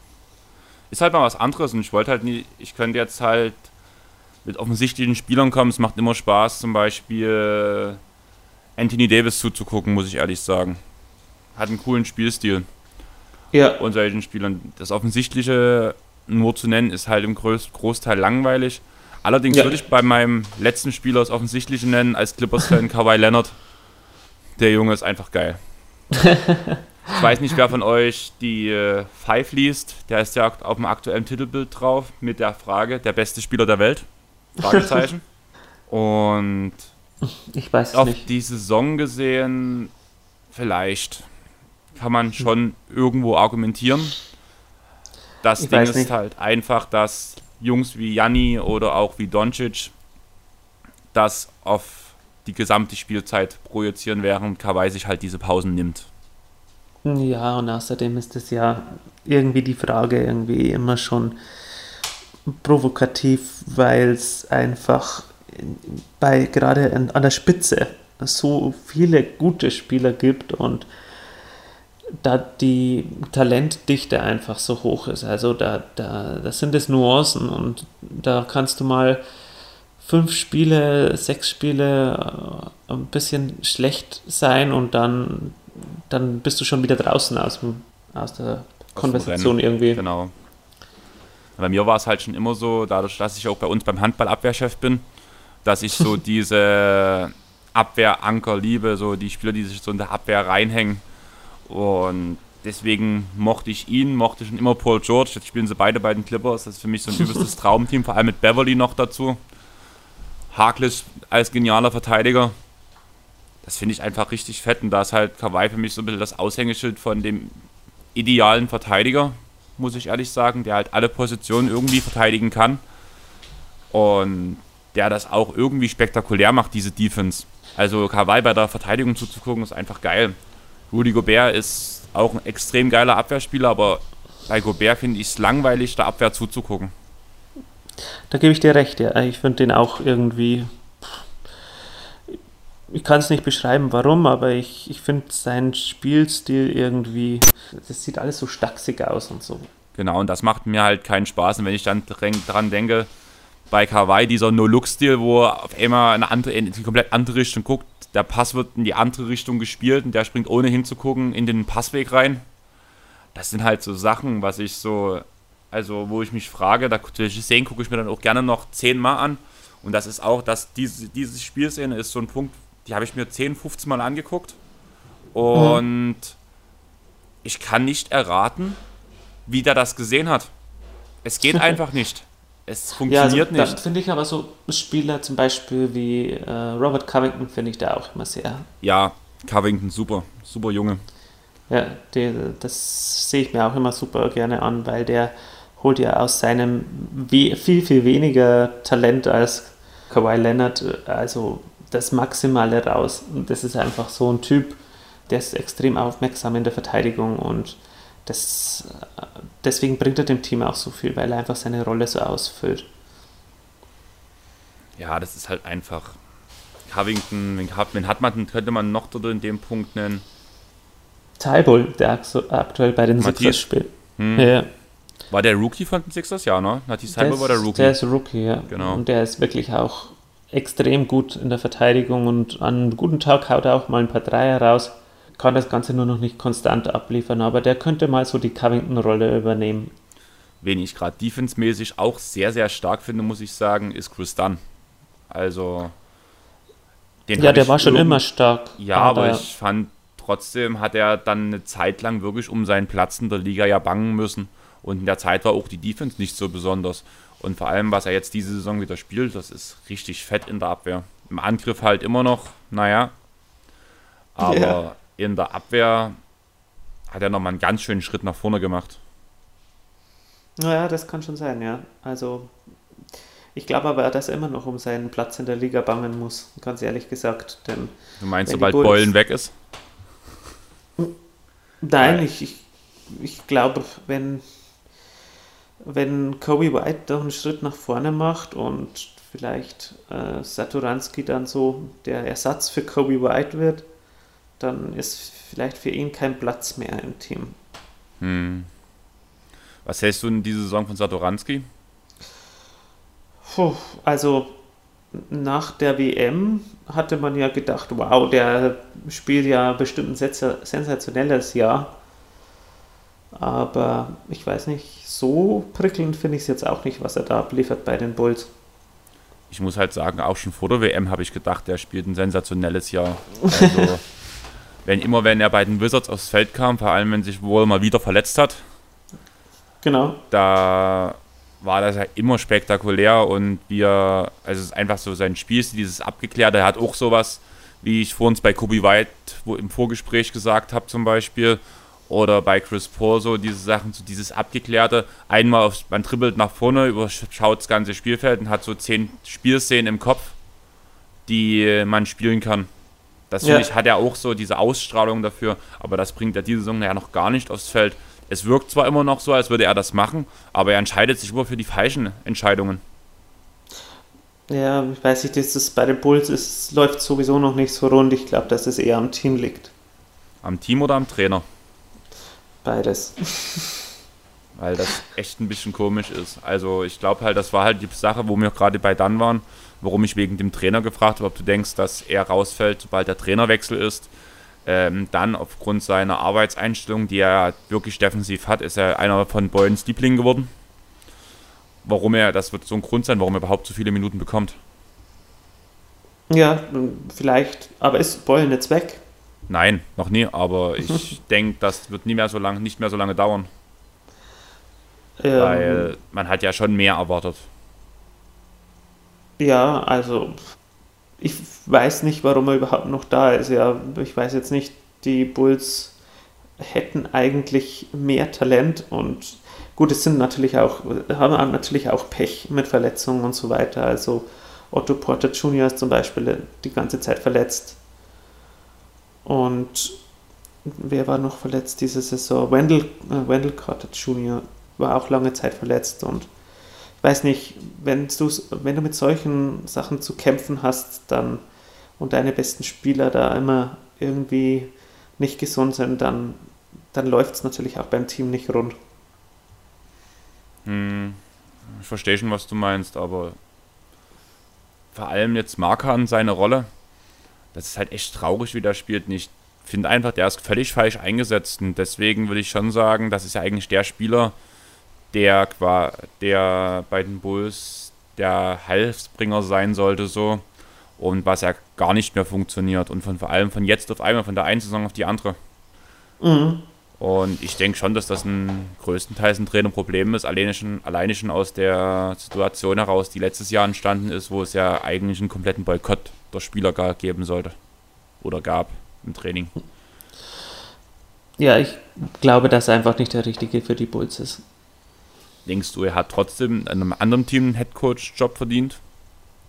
ist halt mal was anderes und ich wollte halt nie, ich könnte jetzt halt mit offensichtlichen Spielern kommen. Es macht immer Spaß, zum Beispiel Anthony Davis zuzugucken, muss ich ehrlich sagen. Hat einen coolen Spielstil. Ja. Und solchen Spielern. Das Offensichtliche nur zu nennen, ist halt im Groß Großteil langweilig. Allerdings ja. würde ich bei meinem letzten Spieler das Offensichtliche nennen, als Clippers-Fan Kawhi Leonard. Der Junge ist einfach geil. ich weiß nicht, wer von euch die äh, Five liest. Der ist ja auf dem aktuellen Titelbild drauf mit der Frage, der beste Spieler der Welt. Fragezeichen. Und ich weiß auf nicht. die Saison gesehen, vielleicht kann man schon irgendwo argumentieren. Das ich Ding ist nicht. halt einfach, dass Jungs wie Janni oder auch wie Doncic das auf die gesamte Spielzeit projizieren, während Kawhi sich halt diese Pausen nimmt. Ja, und außerdem ist es ja irgendwie die Frage irgendwie immer schon provokativ, weil es einfach bei gerade an der Spitze so viele gute Spieler gibt und da die Talentdichte einfach so hoch ist. Also da, da das sind es Nuancen und da kannst du mal fünf Spiele, sechs Spiele äh, ein bisschen schlecht sein und dann, dann bist du schon wieder draußen aus, dem, aus der Konversation irgendwie. Genau. Bei mir war es halt schon immer so, dadurch, dass ich auch bei uns beim Handball Abwehrchef bin, dass ich so diese Abwehranker liebe, so die Spieler, die sich so in der Abwehr reinhängen. Und deswegen mochte ich ihn, mochte schon immer Paul George. Jetzt spielen sie beide bei den Clippers. Das ist für mich so ein übelstes Traumteam, vor allem mit Beverly noch dazu. Harkless als genialer Verteidiger. Das finde ich einfach richtig fett. Und da ist halt Kawhi für mich so ein bisschen das Aushängeschild von dem idealen Verteidiger, muss ich ehrlich sagen, der halt alle Positionen irgendwie verteidigen kann. Und der das auch irgendwie spektakulär macht, diese Defense. Also Kawhi bei der Verteidigung zuzugucken, ist einfach geil. Rudy Gobert ist auch ein extrem geiler Abwehrspieler, aber bei Gobert finde ich es langweilig, der Abwehr zuzugucken. Da gebe ich dir recht, ja. Ich finde den auch irgendwie. Ich kann es nicht beschreiben, warum, aber ich, ich finde seinen Spielstil irgendwie. Das sieht alles so stachsig aus und so. Genau, und das macht mir halt keinen Spaß. Und wenn ich dann dran denke, bei Kawhi dieser No-Look-Stil, wo er auf einmal eine andere, in die komplett andere Richtung guckt. Der Pass wird in die andere Richtung gespielt und der springt ohne hinzugucken in den Passweg rein. Das sind halt so Sachen, was ich so, also wo ich mich frage, da Szenen gucke ich mir dann auch gerne noch zehnmal an. Und das ist auch, dass diese, diese Spielszene ist so ein Punkt, die habe ich mir 10, 15 Mal angeguckt. Und mhm. ich kann nicht erraten, wie der das gesehen hat. Es geht einfach nicht. Es funktioniert ja, also, nicht. finde ich aber so Spieler zum Beispiel wie äh, Robert Covington finde ich da auch immer sehr. Ja, Covington, super, super Junge. Ja, die, das sehe ich mir auch immer super gerne an, weil der holt ja aus seinem viel, viel weniger Talent als Kawhi Leonard, also das Maximale raus. Und das ist einfach so ein Typ, der ist extrem aufmerksam in der Verteidigung und das, deswegen bringt er dem Team auch so viel, weil er einfach seine Rolle so ausfüllt. Ja, das ist halt einfach. Covington, wen hat man, könnte man noch dort in dem Punkt nennen? Tybull, der aktuell bei den Sixers spielt. Hm. Ja. War der Rookie von den Sixers? Ja, ne? Matthias Tybull war der Rookie. Der ist Rookie, ja. Genau. Und der ist wirklich auch extrem gut in der Verteidigung und an einem guten Tag haut er auch mal ein paar Dreier raus. Kann das Ganze nur noch nicht konstant abliefern, aber der könnte mal so die Covington-Rolle übernehmen. Wen ich gerade defensemäßig auch sehr, sehr stark finde, muss ich sagen, ist Chris Dunn. Also. ja, der war schon immer stark. Ja, aber, aber ich fand trotzdem hat er dann eine Zeit lang wirklich um seinen Platz in der Liga ja bangen müssen. Und in der Zeit war auch die Defense nicht so besonders. Und vor allem, was er jetzt diese Saison wieder spielt, das ist richtig fett in der Abwehr. Im Angriff halt immer noch, naja. Aber. In der Abwehr hat er nochmal einen ganz schönen Schritt nach vorne gemacht. Naja, das kann schon sein, ja. Also, ich glaube aber, dass er immer noch um seinen Platz in der Liga bangen muss, ganz ehrlich gesagt. Denn du meinst, sobald Bulls, Beulen weg ist? Nein, ich, ich, ich glaube, wenn, wenn Kobe White noch einen Schritt nach vorne macht und vielleicht äh, Saturanski dann so der Ersatz für Kobe White wird, dann ist vielleicht für ihn kein Platz mehr im Team. Hm. Was hältst du in dieser Saison von Satoranski? Puh, also nach der WM hatte man ja gedacht, wow, der spielt ja bestimmt ein sensationelles Jahr. Aber ich weiß nicht, so prickelnd finde ich es jetzt auch nicht, was er da abliefert bei den Bulls. Ich muss halt sagen, auch schon vor der WM habe ich gedacht, der spielt ein sensationelles Jahr. Also, wenn immer, wenn er bei den Wizards aufs Feld kam, vor allem wenn sich wohl mal wieder verletzt hat. Genau. Da war das ja immer spektakulär und wir, also es ist einfach so sein Spiel, dieses Abgeklärte, er hat auch sowas, wie ich vorhin bei Kobe White wo im Vorgespräch gesagt habe zum Beispiel, oder bei Chris Paul so diese Sachen, so dieses Abgeklärte, einmal auf, man dribbelt nach vorne, überschaut das ganze Spielfeld und hat so zehn Spielszenen im Kopf, die man spielen kann. Das ja. finde ich, hat er auch so diese Ausstrahlung dafür, aber das bringt er diese Saison ja noch gar nicht aufs Feld. Es wirkt zwar immer noch so, als würde er das machen, aber er entscheidet sich immer für die falschen Entscheidungen. Ja, ich weiß nicht, das ist bei den Bulls es läuft sowieso noch nicht so rund. Ich glaube, dass es eher am Team liegt. Am Team oder am Trainer? Beides. Weil das echt ein bisschen komisch ist. Also ich glaube halt, das war halt die Sache, wo wir gerade bei dann waren, warum ich wegen dem Trainer gefragt habe, ob du denkst, dass er rausfällt, sobald der Trainerwechsel ist. Ähm, dann aufgrund seiner Arbeitseinstellung, die er wirklich defensiv hat, ist er einer von Boyens Lieblingen geworden. Warum er, das wird so ein Grund sein, warum er überhaupt so viele Minuten bekommt. Ja, vielleicht, aber ist Boyen jetzt weg? Nein, noch nie, aber ich denke, das wird nie mehr so lange, nicht mehr so lange dauern. Ähm, Weil man hat ja schon mehr erwartet. Ja, also ich weiß nicht, warum er überhaupt noch da ist. Ja, ich weiß jetzt nicht, die Bulls hätten eigentlich mehr Talent und gut, es sind natürlich auch, haben natürlich auch Pech mit Verletzungen und so weiter. Also Otto Porter Jr. ist zum Beispiel die ganze Zeit verletzt. Und wer war noch verletzt diese Saison? Wendell, äh, Wendell Carter Jr. war auch lange Zeit verletzt und weiß nicht, wenn du, wenn du mit solchen Sachen zu kämpfen hast, dann und deine besten Spieler da immer irgendwie nicht gesund sind, dann, dann läuft es natürlich auch beim Team nicht rund. Hm, ich verstehe schon, was du meinst, aber vor allem jetzt Markan seine Rolle, das ist halt echt traurig, wie der spielt. Ich finde einfach, der ist völlig falsch eingesetzt und deswegen würde ich schon sagen, das ist ja eigentlich der Spieler, der, der bei den Bulls der Halsbringer sein sollte, so. Und was ja gar nicht mehr funktioniert. Und von vor allem von jetzt auf einmal, von der einen Saison auf die andere. Mhm. Und ich denke schon, dass das ein größtenteils ein Trainerproblem ist, alleine schon, alleine schon aus der Situation heraus, die letztes Jahr entstanden ist, wo es ja eigentlich einen kompletten Boykott der Spieler geben sollte. Oder gab im Training. Ja, ich glaube, dass er einfach nicht der Richtige für die Bulls ist. Denkst du, er hat trotzdem in einem anderen Team einen Headcoach-Job verdient?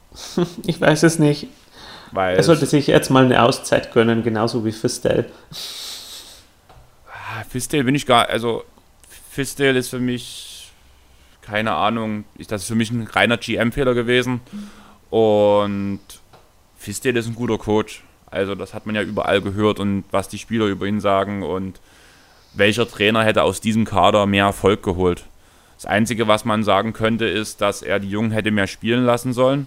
ich weiß es nicht. Weil er sollte sich jetzt mal eine Auszeit gönnen, genauso wie Fistel. Ah, Fistel bin ich gar, also Fistel ist für mich, keine Ahnung, das ist für mich ein reiner GM-Fehler gewesen. Und Fistel ist ein guter Coach. Also das hat man ja überall gehört und was die Spieler über ihn sagen und welcher Trainer hätte aus diesem Kader mehr Erfolg geholt. Das Einzige, was man sagen könnte, ist, dass er die Jungen hätte mehr spielen lassen sollen.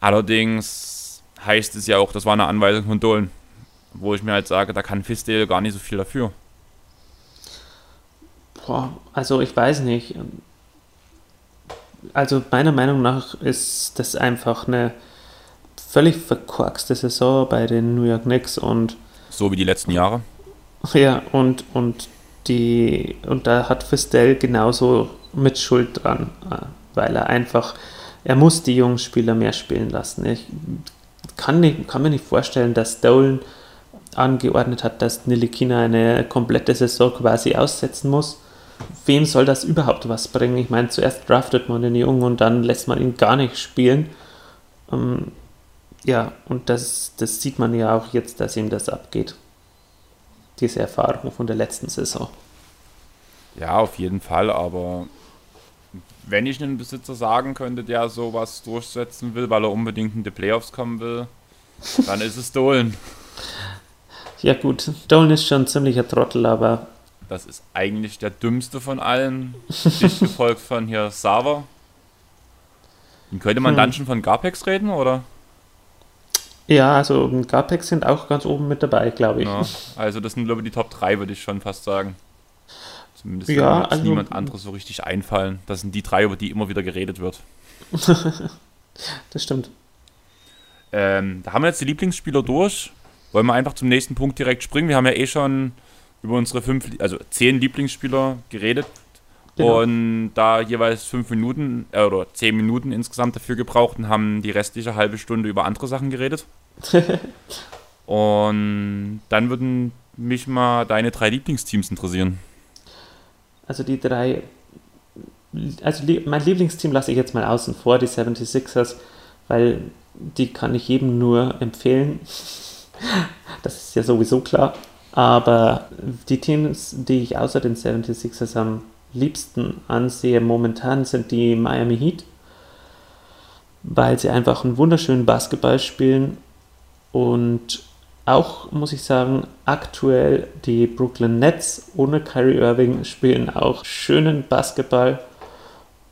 Allerdings heißt es ja auch, das war eine Anweisung von Dolan. wo ich mir halt sage, da kann Fisdale gar nicht so viel dafür. Boah, also ich weiß nicht. Also meiner Meinung nach ist das einfach eine völlig verkorkste Saison bei den New York Knicks und so wie die letzten Jahre. Ja, und, und die und da hat Fistel genauso mit Schuld dran, äh, weil er einfach, er muss die jungen Spieler mehr spielen lassen. Ich kann, nicht, kann mir nicht vorstellen, dass Dolan angeordnet hat, dass Nilikina eine komplette Saison quasi aussetzen muss. Wem soll das überhaupt was bringen? Ich meine, zuerst draftet man den Jungen und dann lässt man ihn gar nicht spielen. Ähm, ja, und das, das sieht man ja auch jetzt, dass ihm das abgeht. Diese Erfahrung von der letzten Saison. Ja, auf jeden Fall, aber wenn ich einen Besitzer sagen könnte, der sowas durchsetzen will, weil er unbedingt in die Playoffs kommen will, dann ist es Dolan. Ja gut, Dolan ist schon ein ziemlicher Trottel, aber... Das ist eigentlich der dümmste von allen, dicht gefolgt von hier Sava. könnte man hm. dann schon von Garpex reden, oder? Ja, also Garpex sind auch ganz oben mit dabei, glaube ich. Ja, also das sind, glaube ich, die Top 3, würde ich schon fast sagen. Zumindest ja, also, niemand anderes so richtig einfallen. Das sind die drei, über die immer wieder geredet wird. das stimmt. Ähm, da haben wir jetzt die Lieblingsspieler durch. Wollen wir einfach zum nächsten Punkt direkt springen? Wir haben ja eh schon über unsere fünf, also zehn Lieblingsspieler geredet genau. und da jeweils fünf Minuten äh, oder zehn Minuten insgesamt dafür gebraucht und haben die restliche halbe Stunde über andere Sachen geredet. und dann würden mich mal deine drei Lieblingsteams interessieren. Also die drei, also mein Lieblingsteam lasse ich jetzt mal außen vor, die 76ers, weil die kann ich jedem nur empfehlen. Das ist ja sowieso klar. Aber die Teams, die ich außer den 76ers am liebsten ansehe momentan, sind die Miami Heat, weil sie einfach einen wunderschönen Basketball spielen und auch, muss ich sagen, aktuell die Brooklyn Nets ohne Kyrie Irving spielen auch schönen Basketball.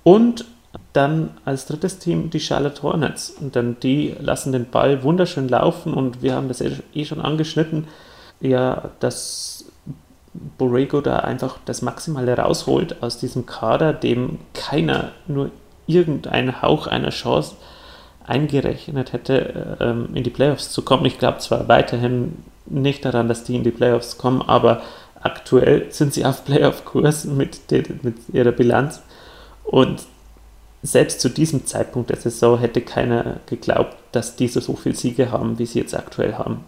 Und dann als drittes Team die Charlotte Hornets. Und dann die lassen den Ball wunderschön laufen und wir haben das eh, eh schon angeschnitten. Ja, dass Borrego da einfach das Maximale rausholt aus diesem Kader, dem keiner nur irgendeinen Hauch einer Chance eingerechnet hätte, ähm, in die Playoffs zu kommen. Ich glaube zwar weiterhin nicht daran, dass die in die Playoffs kommen, aber aktuell sind sie auf Playoff-Kurs mit, mit ihrer Bilanz. Und selbst zu diesem Zeitpunkt der Saison hätte keiner geglaubt, dass diese so viele Siege haben, wie sie jetzt aktuell haben.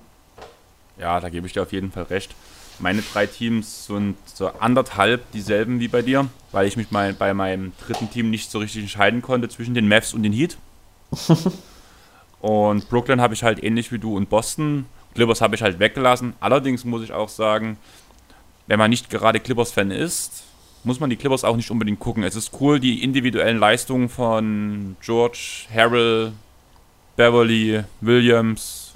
Ja, da gebe ich dir auf jeden Fall recht. Meine drei Teams sind so anderthalb dieselben wie bei dir, weil ich mich mal bei meinem dritten Team nicht so richtig entscheiden konnte zwischen den Mavs und den Heat. und Brooklyn habe ich halt ähnlich wie du und Boston. Clippers habe ich halt weggelassen. Allerdings muss ich auch sagen, wenn man nicht gerade Clippers-Fan ist, muss man die Clippers auch nicht unbedingt gucken. Es ist cool, die individuellen Leistungen von George, Harrell, Beverly, Williams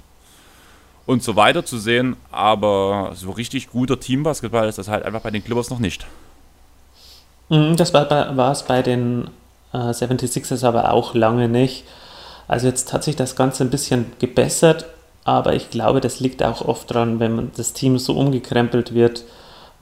und so weiter zu sehen, aber so richtig guter Teambasketball ist das halt einfach bei den Clippers noch nicht. Mhm, das war, es bei den äh, 76ers aber auch lange nicht. Also jetzt hat sich das Ganze ein bisschen gebessert, aber ich glaube, das liegt auch oft daran, wenn das Team so umgekrempelt wird,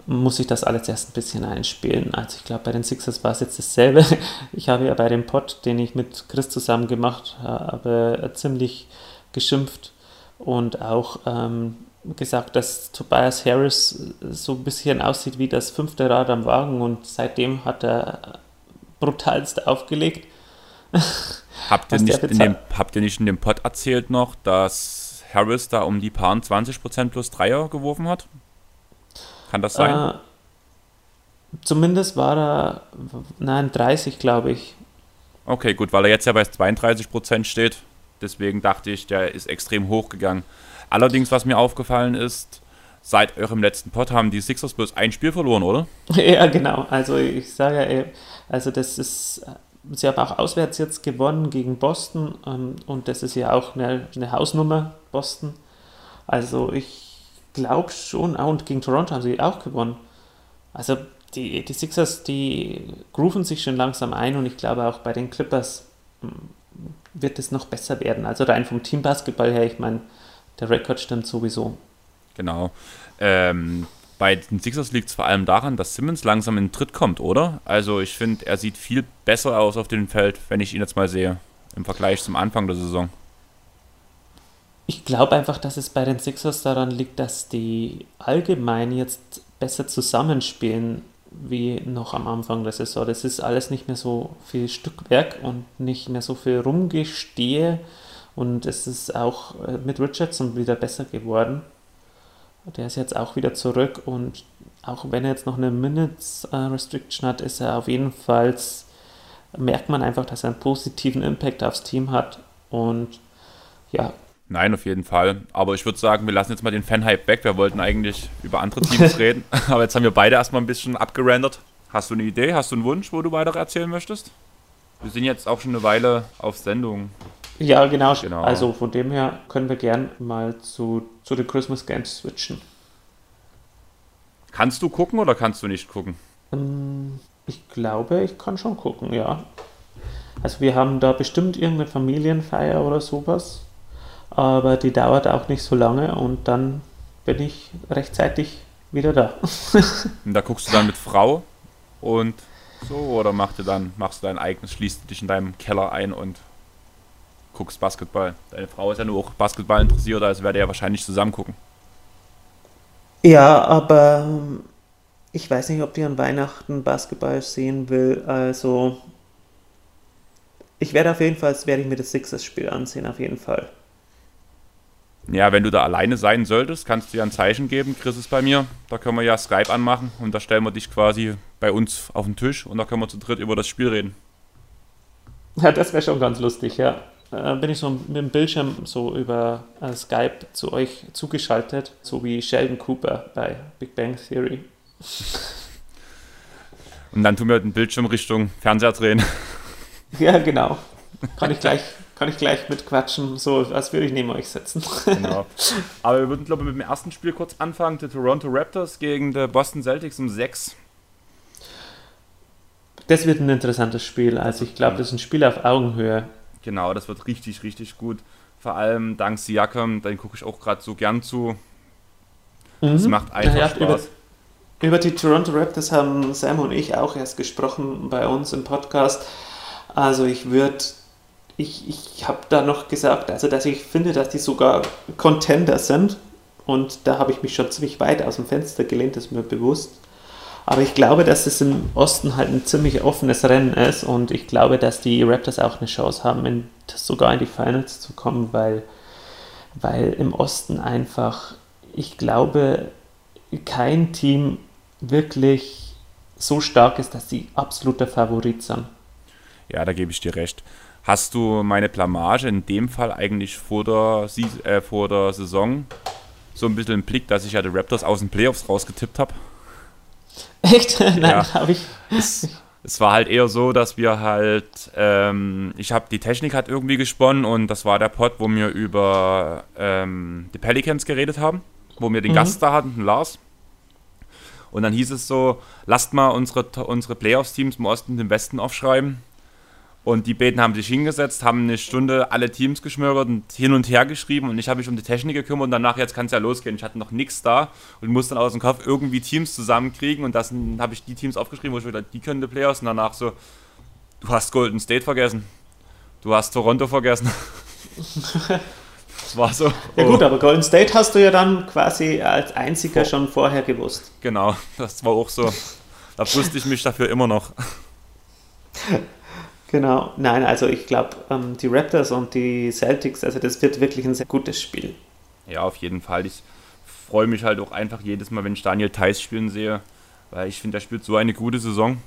muss ich das alles erst ein bisschen einspielen. Also ich glaube, bei den Sixers war es jetzt dasselbe. Ich habe ja bei dem Pod, den ich mit Chris zusammen gemacht habe, ziemlich geschimpft und auch ähm, gesagt, dass Tobias Harris so ein bisschen aussieht wie das fünfte Rad am Wagen und seitdem hat er brutalst aufgelegt. Habt ihr, nicht in dem, habt ihr nicht in dem Pod erzählt noch, dass Harris da um die paar 20% plus Dreier geworfen hat? Kann das sein? Äh, zumindest war er, nein, 30 glaube ich. Okay, gut, weil er jetzt ja bei 32% steht. Deswegen dachte ich, der ist extrem hoch gegangen. Allerdings, was mir aufgefallen ist, seit eurem letzten Pod haben die Sixers bloß ein Spiel verloren, oder? Ja, genau. Also ich sage ja, also das ist, sie haben auch auswärts jetzt gewonnen gegen Boston ähm, und das ist ja auch eine, eine Hausnummer, Boston. Also ich glaube schon, ah, und gegen Toronto haben sie auch gewonnen. Also die, die Sixers, die grooven sich schon langsam ein und ich glaube auch bei den Clippers hm, wird es noch besser werden. Also rein vom Teambasketball her, ich meine, der Rekord stimmt sowieso. Genau. Ähm, bei den Sixers liegt es vor allem daran, dass Simmons langsam in den Tritt kommt, oder? Also ich finde, er sieht viel besser aus auf dem Feld, wenn ich ihn jetzt mal sehe, im Vergleich zum Anfang der Saison. Ich glaube einfach, dass es bei den Sixers daran liegt, dass die allgemein jetzt besser zusammenspielen wie noch am Anfang der Saison. Das ist alles nicht mehr so viel Stückwerk und nicht mehr so viel Rumgestehe. Und es ist auch äh, mit Richardson wieder besser geworden. Der ist jetzt auch wieder zurück und auch wenn er jetzt noch eine Minutes äh, Restriction hat, ist er auf jeden Fall, merkt man einfach, dass er einen positiven Impact aufs Team hat und ja. Nein, auf jeden Fall. Aber ich würde sagen, wir lassen jetzt mal den Fan-Hype weg. Wir wollten eigentlich über andere Teams reden, aber jetzt haben wir beide erstmal ein bisschen abgerendert. Hast du eine Idee, hast du einen Wunsch, wo du weiter erzählen möchtest? Wir sind jetzt auch schon eine Weile auf Sendung. Ja, genau. genau. Also von dem her können wir gern mal zu, zu den Christmas Games switchen. Kannst du gucken oder kannst du nicht gucken? Ähm, ich glaube, ich kann schon gucken, ja. Also wir haben da bestimmt irgendeine Familienfeier oder sowas, aber die dauert auch nicht so lange und dann bin ich rechtzeitig wieder da. und da guckst du dann mit Frau und so oder machst du dann machst du dein eigenes, schließt dich in deinem Keller ein und guckst Basketball. Deine Frau ist ja nur auch Basketball interessiert, also werdet ihr ja wahrscheinlich zusammen gucken. Ja, aber ähm, ich weiß nicht, ob die an Weihnachten Basketball sehen will. Also ich werde auf jeden Fall, werde ich mir das Sixers-Spiel ansehen, auf jeden Fall. Ja, wenn du da alleine sein solltest, kannst du ja ein Zeichen geben. Chris ist bei mir. Da können wir ja Skype anmachen und da stellen wir dich quasi bei uns auf den Tisch und da können wir zu dritt über das Spiel reden. Ja, das wäre schon ganz lustig, ja äh, bin ich so mit dem Bildschirm so über äh, Skype zu euch zugeschaltet, so wie Sheldon Cooper bei Big Bang Theory. Und dann tun wir den Bildschirm Richtung Fernseher drehen. Ja, genau. Kann ich gleich, kann ich gleich mitquatschen, so als würde ich neben euch sitzen. Genau. Aber wir würden, glaube ich, mit dem ersten Spiel kurz anfangen. Die Toronto Raptors gegen die Boston Celtics um 6. Das wird ein interessantes Spiel. Also ich glaube, das ist ein Spiel auf Augenhöhe. Genau, das wird richtig, richtig gut. Vor allem dank Siakam, den gucke ich auch gerade so gern zu. Es mhm. macht einfach ja, Spaß. Über, über, die Toronto Raptors haben Sam und ich auch erst gesprochen bei uns im Podcast. Also ich würde, ich, ich habe da noch gesagt, also dass ich finde, dass die sogar Contender sind. Und da habe ich mich schon ziemlich weit aus dem Fenster gelehnt, das ist mir bewusst. Aber ich glaube, dass es im Osten halt ein ziemlich offenes Rennen ist und ich glaube, dass die Raptors auch eine Chance haben, in, sogar in die Finals zu kommen, weil, weil im Osten einfach, ich glaube, kein Team wirklich so stark ist, dass sie absoluter Favorit sind. Ja, da gebe ich dir recht. Hast du meine Blamage in dem Fall eigentlich vor der, äh, vor der Saison so ein bisschen im Blick, dass ich ja die Raptors aus den Playoffs rausgetippt habe? Echt? Nein, ja. habe ich. Es, es, war halt eher so, dass wir halt, ähm, ich habe die Technik hat irgendwie gesponnen und das war der Pod, wo wir über ähm, die Pelicans geredet haben, wo wir den mhm. Gast da hatten, den Lars. Und dann hieß es so, lasst mal unsere, unsere Playoffs-Teams im Osten und im Westen aufschreiben. Und die beiden haben sich hingesetzt, haben eine Stunde alle Teams geschmörgert und hin und her geschrieben und ich habe mich um die Technik gekümmert und danach, jetzt kann es ja losgehen. Ich hatte noch nichts da und musste dann aus dem Kopf irgendwie Teams zusammenkriegen und dann habe ich die Teams aufgeschrieben, wo ich wieder, die können die Playoffs und danach so, du hast Golden State vergessen, du hast Toronto vergessen. das war so. Oh. Ja gut, aber Golden State hast du ja dann quasi als einziger oh. schon vorher gewusst. Genau, das war auch so. Da wusste ich mich dafür immer noch. Genau, nein, also ich glaube, ähm, die Raptors und die Celtics, also das wird wirklich ein sehr gutes Spiel. Ja, auf jeden Fall. Ich freue mich halt auch einfach jedes Mal, wenn ich Daniel Theiss spielen sehe, weil ich finde, er spielt so eine gute Saison.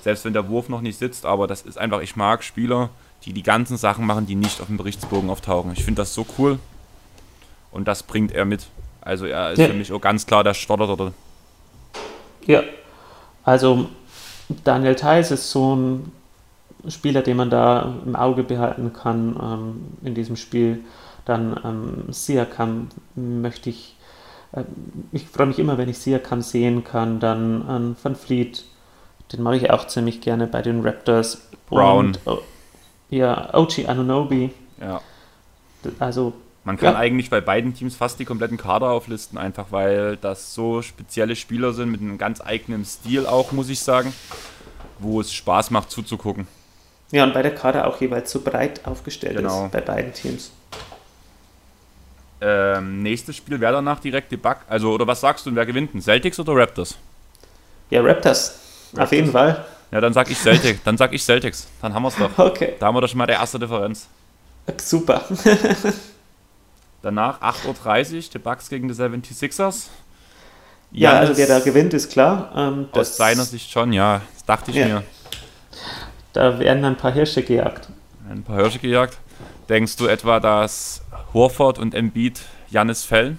Selbst wenn der Wurf noch nicht sitzt, aber das ist einfach, ich mag Spieler, die die ganzen Sachen machen, die nicht auf dem Berichtsbogen auftauchen. Ich finde das so cool und das bringt er mit. Also er ist ja. für mich auch ganz klar der Stotterderte. Ja, also Daniel Theiss ist so ein Spieler, den man da im Auge behalten kann ähm, in diesem Spiel. Dann ähm, Siakam möchte ich, äh, ich freue mich immer, wenn ich Siakam sehen kann. Dann ähm, Van Fleet, den mache ich auch ziemlich gerne bei den Raptors. Brown. Und, oh, ja, Ochi Anunobi. Ja. Also Man kann ja. eigentlich bei beiden Teams fast die kompletten Kader auflisten, einfach weil das so spezielle Spieler sind mit einem ganz eigenen Stil auch, muss ich sagen, wo es Spaß macht zuzugucken. Ja, und bei der Kader auch jeweils so breit aufgestellt genau. ist bei beiden Teams. Ähm, nächstes Spiel wäre danach direkt die Bug. Also, oder was sagst du, wer gewinnt? Celtics oder Raptors? Ja, Raptors. Raptors. Auf jeden Fall. Ja, dann sag ich Celtics. dann sag ich Celtics. Dann haben wir es doch. Okay. Da haben wir doch schon mal die erste Differenz. Super. Danach 8.30 Uhr, die Bucks gegen die 76ers. Ja, Janis, also wer da gewinnt, ist klar. Ähm, aus seiner Sicht schon, ja. Das dachte ich ja. mir. Da werden ein paar Hirsche gejagt. Ein paar Hirsche gejagt. Denkst du etwa, dass Horford und Embiid Jannis fällen?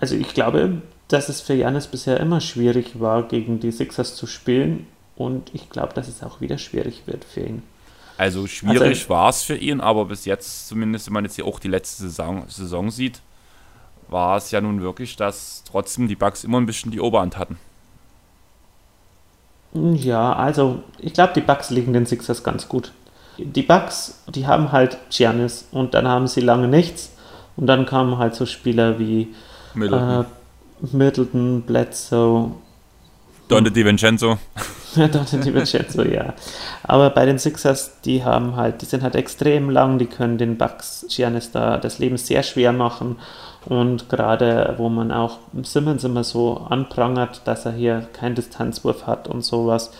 Also ich glaube, dass es für Jannis bisher immer schwierig war, gegen die Sixers zu spielen. Und ich glaube, dass es auch wieder schwierig wird für ihn. Also schwierig also, war es für ihn, aber bis jetzt, zumindest wenn man jetzt hier auch die letzte Saison, Saison sieht, war es ja nun wirklich, dass trotzdem die Bugs immer ein bisschen die Oberhand hatten. Ja, also ich glaube, die Bugs liegen den Sixers ganz gut. Die Bugs, die haben halt Giannis und dann haben sie lange nichts und dann kamen halt so Spieler wie Middleton, äh, Middleton Bledsoe, Dante DiVincenzo. Dante DiVincenzo, ja. Aber bei den Sixers, die haben halt, die sind halt extrem lang, die können den Bucks Giannis da das Leben sehr schwer machen. Und gerade wo man auch Simmons immer so anprangert, dass er hier keinen Distanzwurf hat und sowas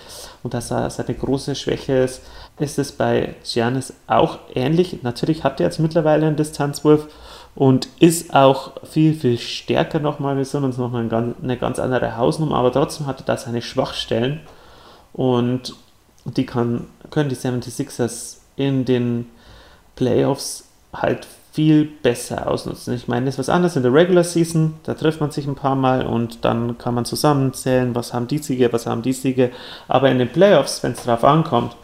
und dass er seine große Schwäche ist, ist es bei Giannis auch ähnlich. Natürlich hat er jetzt mittlerweile einen Distanzwurf und ist auch viel, viel stärker nochmal. Wir sind uns nochmal eine ganz andere Hausnummer, aber trotzdem hat er da seine Schwachstellen und die kann, können die 76ers in den Playoffs halt viel besser ausnutzen. Ich meine, das ist was anderes in der Regular Season, da trifft man sich ein paar Mal und dann kann man zusammenzählen, was haben die Siege, was haben die Siege, aber in den Playoffs, wenn es drauf ankommt,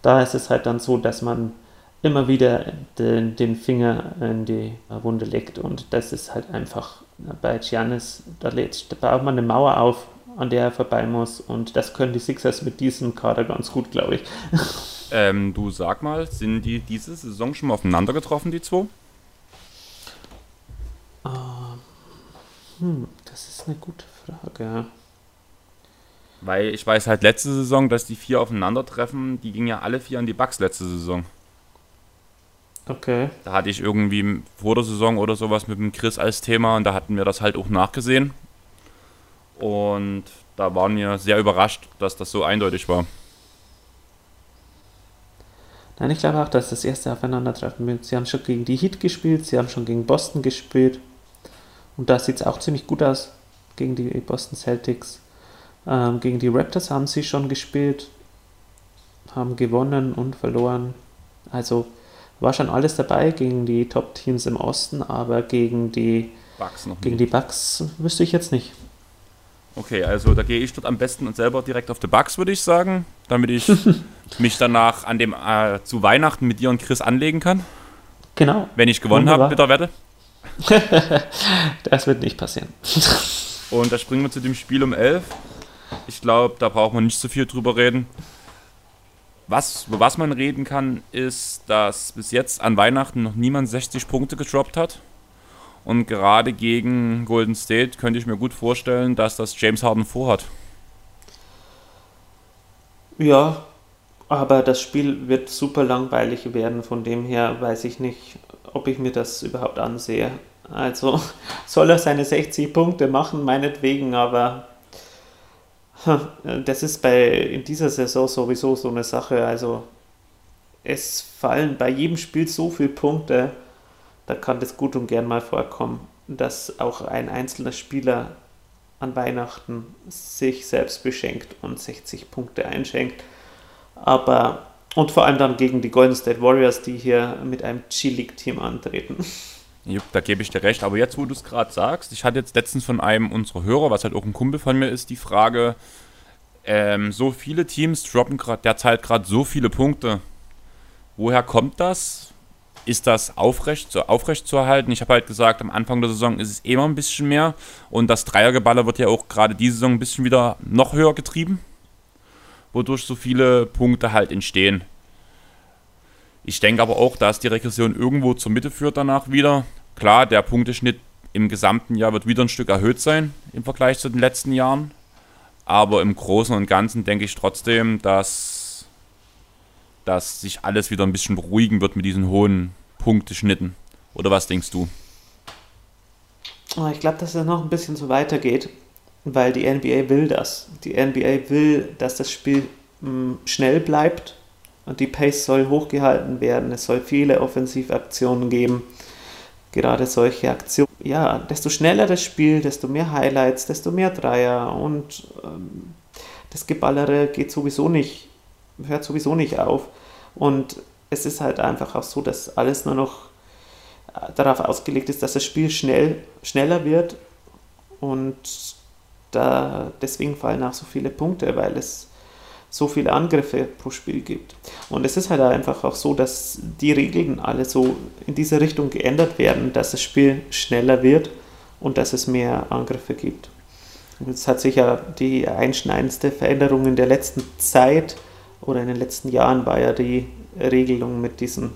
da ist es halt dann so, dass man immer wieder den, den, Finger in die Wunde legt. Und das ist halt einfach bei Giannis, da, lädt, da baut man eine Mauer auf, an der er vorbei muss. Und das können die Sixers mit diesem Kader ganz gut, glaube ich. Ähm, du sag mal, sind die diese Saison schon mal aufeinander getroffen, die zwei? Uh, hm, das ist eine gute Frage. Weil ich weiß halt letzte Saison, dass die vier aufeinandertreffen, die gingen ja alle vier an die Bucks letzte Saison. Okay. Da hatte ich irgendwie vor der Saison oder sowas mit dem Chris als Thema und da hatten wir das halt auch nachgesehen. Und da waren wir sehr überrascht, dass das so eindeutig war. Nein, ich glaube auch, dass das erste Aufeinandertreffen wird. Sie haben schon gegen die Heat gespielt, sie haben schon gegen Boston gespielt. Und da sieht es auch ziemlich gut aus gegen die Boston Celtics. Ähm, gegen die Raptors haben sie schon gespielt, haben gewonnen und verloren. Also war schon alles dabei gegen die Top-Teams im Osten, aber gegen die Bugs noch gegen die Bugs wüsste ich jetzt nicht. Okay, also da gehe ich dort am besten und selber direkt auf die Bugs, würde ich sagen, damit ich mich danach an dem äh, zu Weihnachten mit dir und Chris anlegen kann. Genau. Wenn ich gewonnen habe mit der Wette. das wird nicht passieren. und da springen wir zu dem Spiel um 11. Ich glaube, da braucht man nicht so viel drüber reden. Was, über was man reden kann, ist, dass bis jetzt an Weihnachten noch niemand 60 Punkte gedroppt hat. Und gerade gegen Golden State könnte ich mir gut vorstellen, dass das James Harden vorhat. Ja, aber das Spiel wird super langweilig werden. Von dem her weiß ich nicht, ob ich mir das überhaupt ansehe. Also soll er seine 60 Punkte machen, meinetwegen, aber das ist bei in dieser Saison sowieso so eine Sache. Also es fallen bei jedem Spiel so viele Punkte, da kann das gut und gern mal vorkommen, dass auch ein einzelner Spieler an Weihnachten sich selbst beschenkt und 60 Punkte einschenkt. Aber und vor allem dann gegen die Golden State Warriors, die hier mit einem G-League-Team antreten. Jupp, da gebe ich dir recht. Aber jetzt, wo du es gerade sagst, ich hatte jetzt letztens von einem unserer Hörer, was halt auch ein Kumpel von mir ist, die Frage, ähm, so viele Teams droppen gerade derzeit gerade so viele Punkte. Woher kommt das? Ist das aufrecht, so aufrecht zu erhalten? Ich habe halt gesagt, am Anfang der Saison ist es immer ein bisschen mehr und das Dreiergeballer wird ja auch gerade diese Saison ein bisschen wieder noch höher getrieben, wodurch so viele Punkte halt entstehen. Ich denke aber auch, dass die Regression irgendwo zur Mitte führt danach wieder. Klar, der Punkteschnitt im gesamten Jahr wird wieder ein Stück erhöht sein im Vergleich zu den letzten Jahren. Aber im Großen und Ganzen denke ich trotzdem, dass, dass sich alles wieder ein bisschen beruhigen wird mit diesen hohen Punkteschnitten. Oder was denkst du? Oh, ich glaube, dass es noch ein bisschen so weitergeht, weil die NBA will das. Die NBA will, dass das Spiel mh, mm, schnell bleibt und die Pace soll hochgehalten werden. Es soll viele Offensivaktionen geben. Gerade solche Aktionen. Ja, desto schneller das Spiel, desto mehr Highlights, desto mehr Dreier und ähm, das Geballere geht sowieso nicht, hört sowieso nicht auf. Und es ist halt einfach auch so, dass alles nur noch äh, darauf ausgelegt ist, dass das Spiel schnell, schneller wird und da, deswegen fallen auch so viele Punkte, weil es so viele Angriffe pro Spiel gibt. Und es ist halt einfach auch so, dass die Regeln alle so in diese Richtung geändert werden, dass das Spiel schneller wird und dass es mehr Angriffe gibt. Und das hat sicher die einschneidendste Veränderung in der letzten Zeit oder in den letzten Jahren war ja die Regelung mit diesen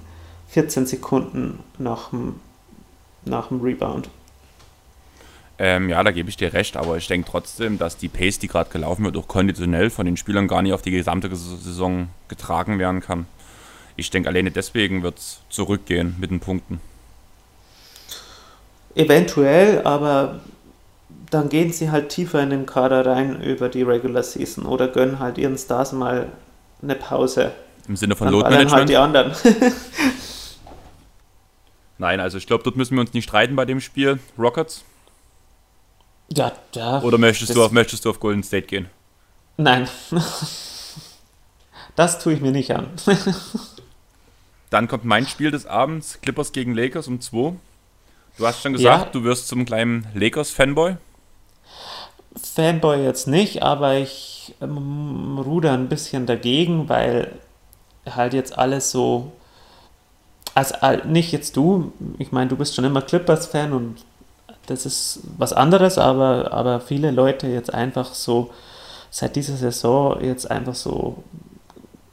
14 Sekunden nach dem, nach dem Rebound. Ähm, ja, da gebe ich dir recht, aber ich denke trotzdem, dass die Pace, die gerade gelaufen wird, auch konditionell von den Spielern gar nicht auf die gesamte Saison getragen werden kann. Ich denke, alleine deswegen wird es zurückgehen mit den Punkten. Eventuell, aber dann gehen sie halt tiefer in den Kader rein über die Regular Season oder gönnen halt ihren Stars mal eine Pause. Im Sinne von Load halt die anderen. Nein, also ich glaube, dort müssen wir uns nicht streiten bei dem Spiel. Rockets ja, ja. Oder möchtest du, auf, möchtest du auf Golden State gehen? Nein. Das tue ich mir nicht an. Dann kommt mein Spiel des Abends, Clippers gegen Lakers um 2. Du hast schon gesagt, ja. du wirst zum kleinen Lakers-Fanboy. Fanboy jetzt nicht, aber ich ähm, ruder ein bisschen dagegen, weil halt jetzt alles so. Also nicht jetzt du, ich meine, du bist schon immer Clippers-Fan und das ist was anderes, aber, aber viele Leute jetzt einfach so seit dieser Saison jetzt einfach so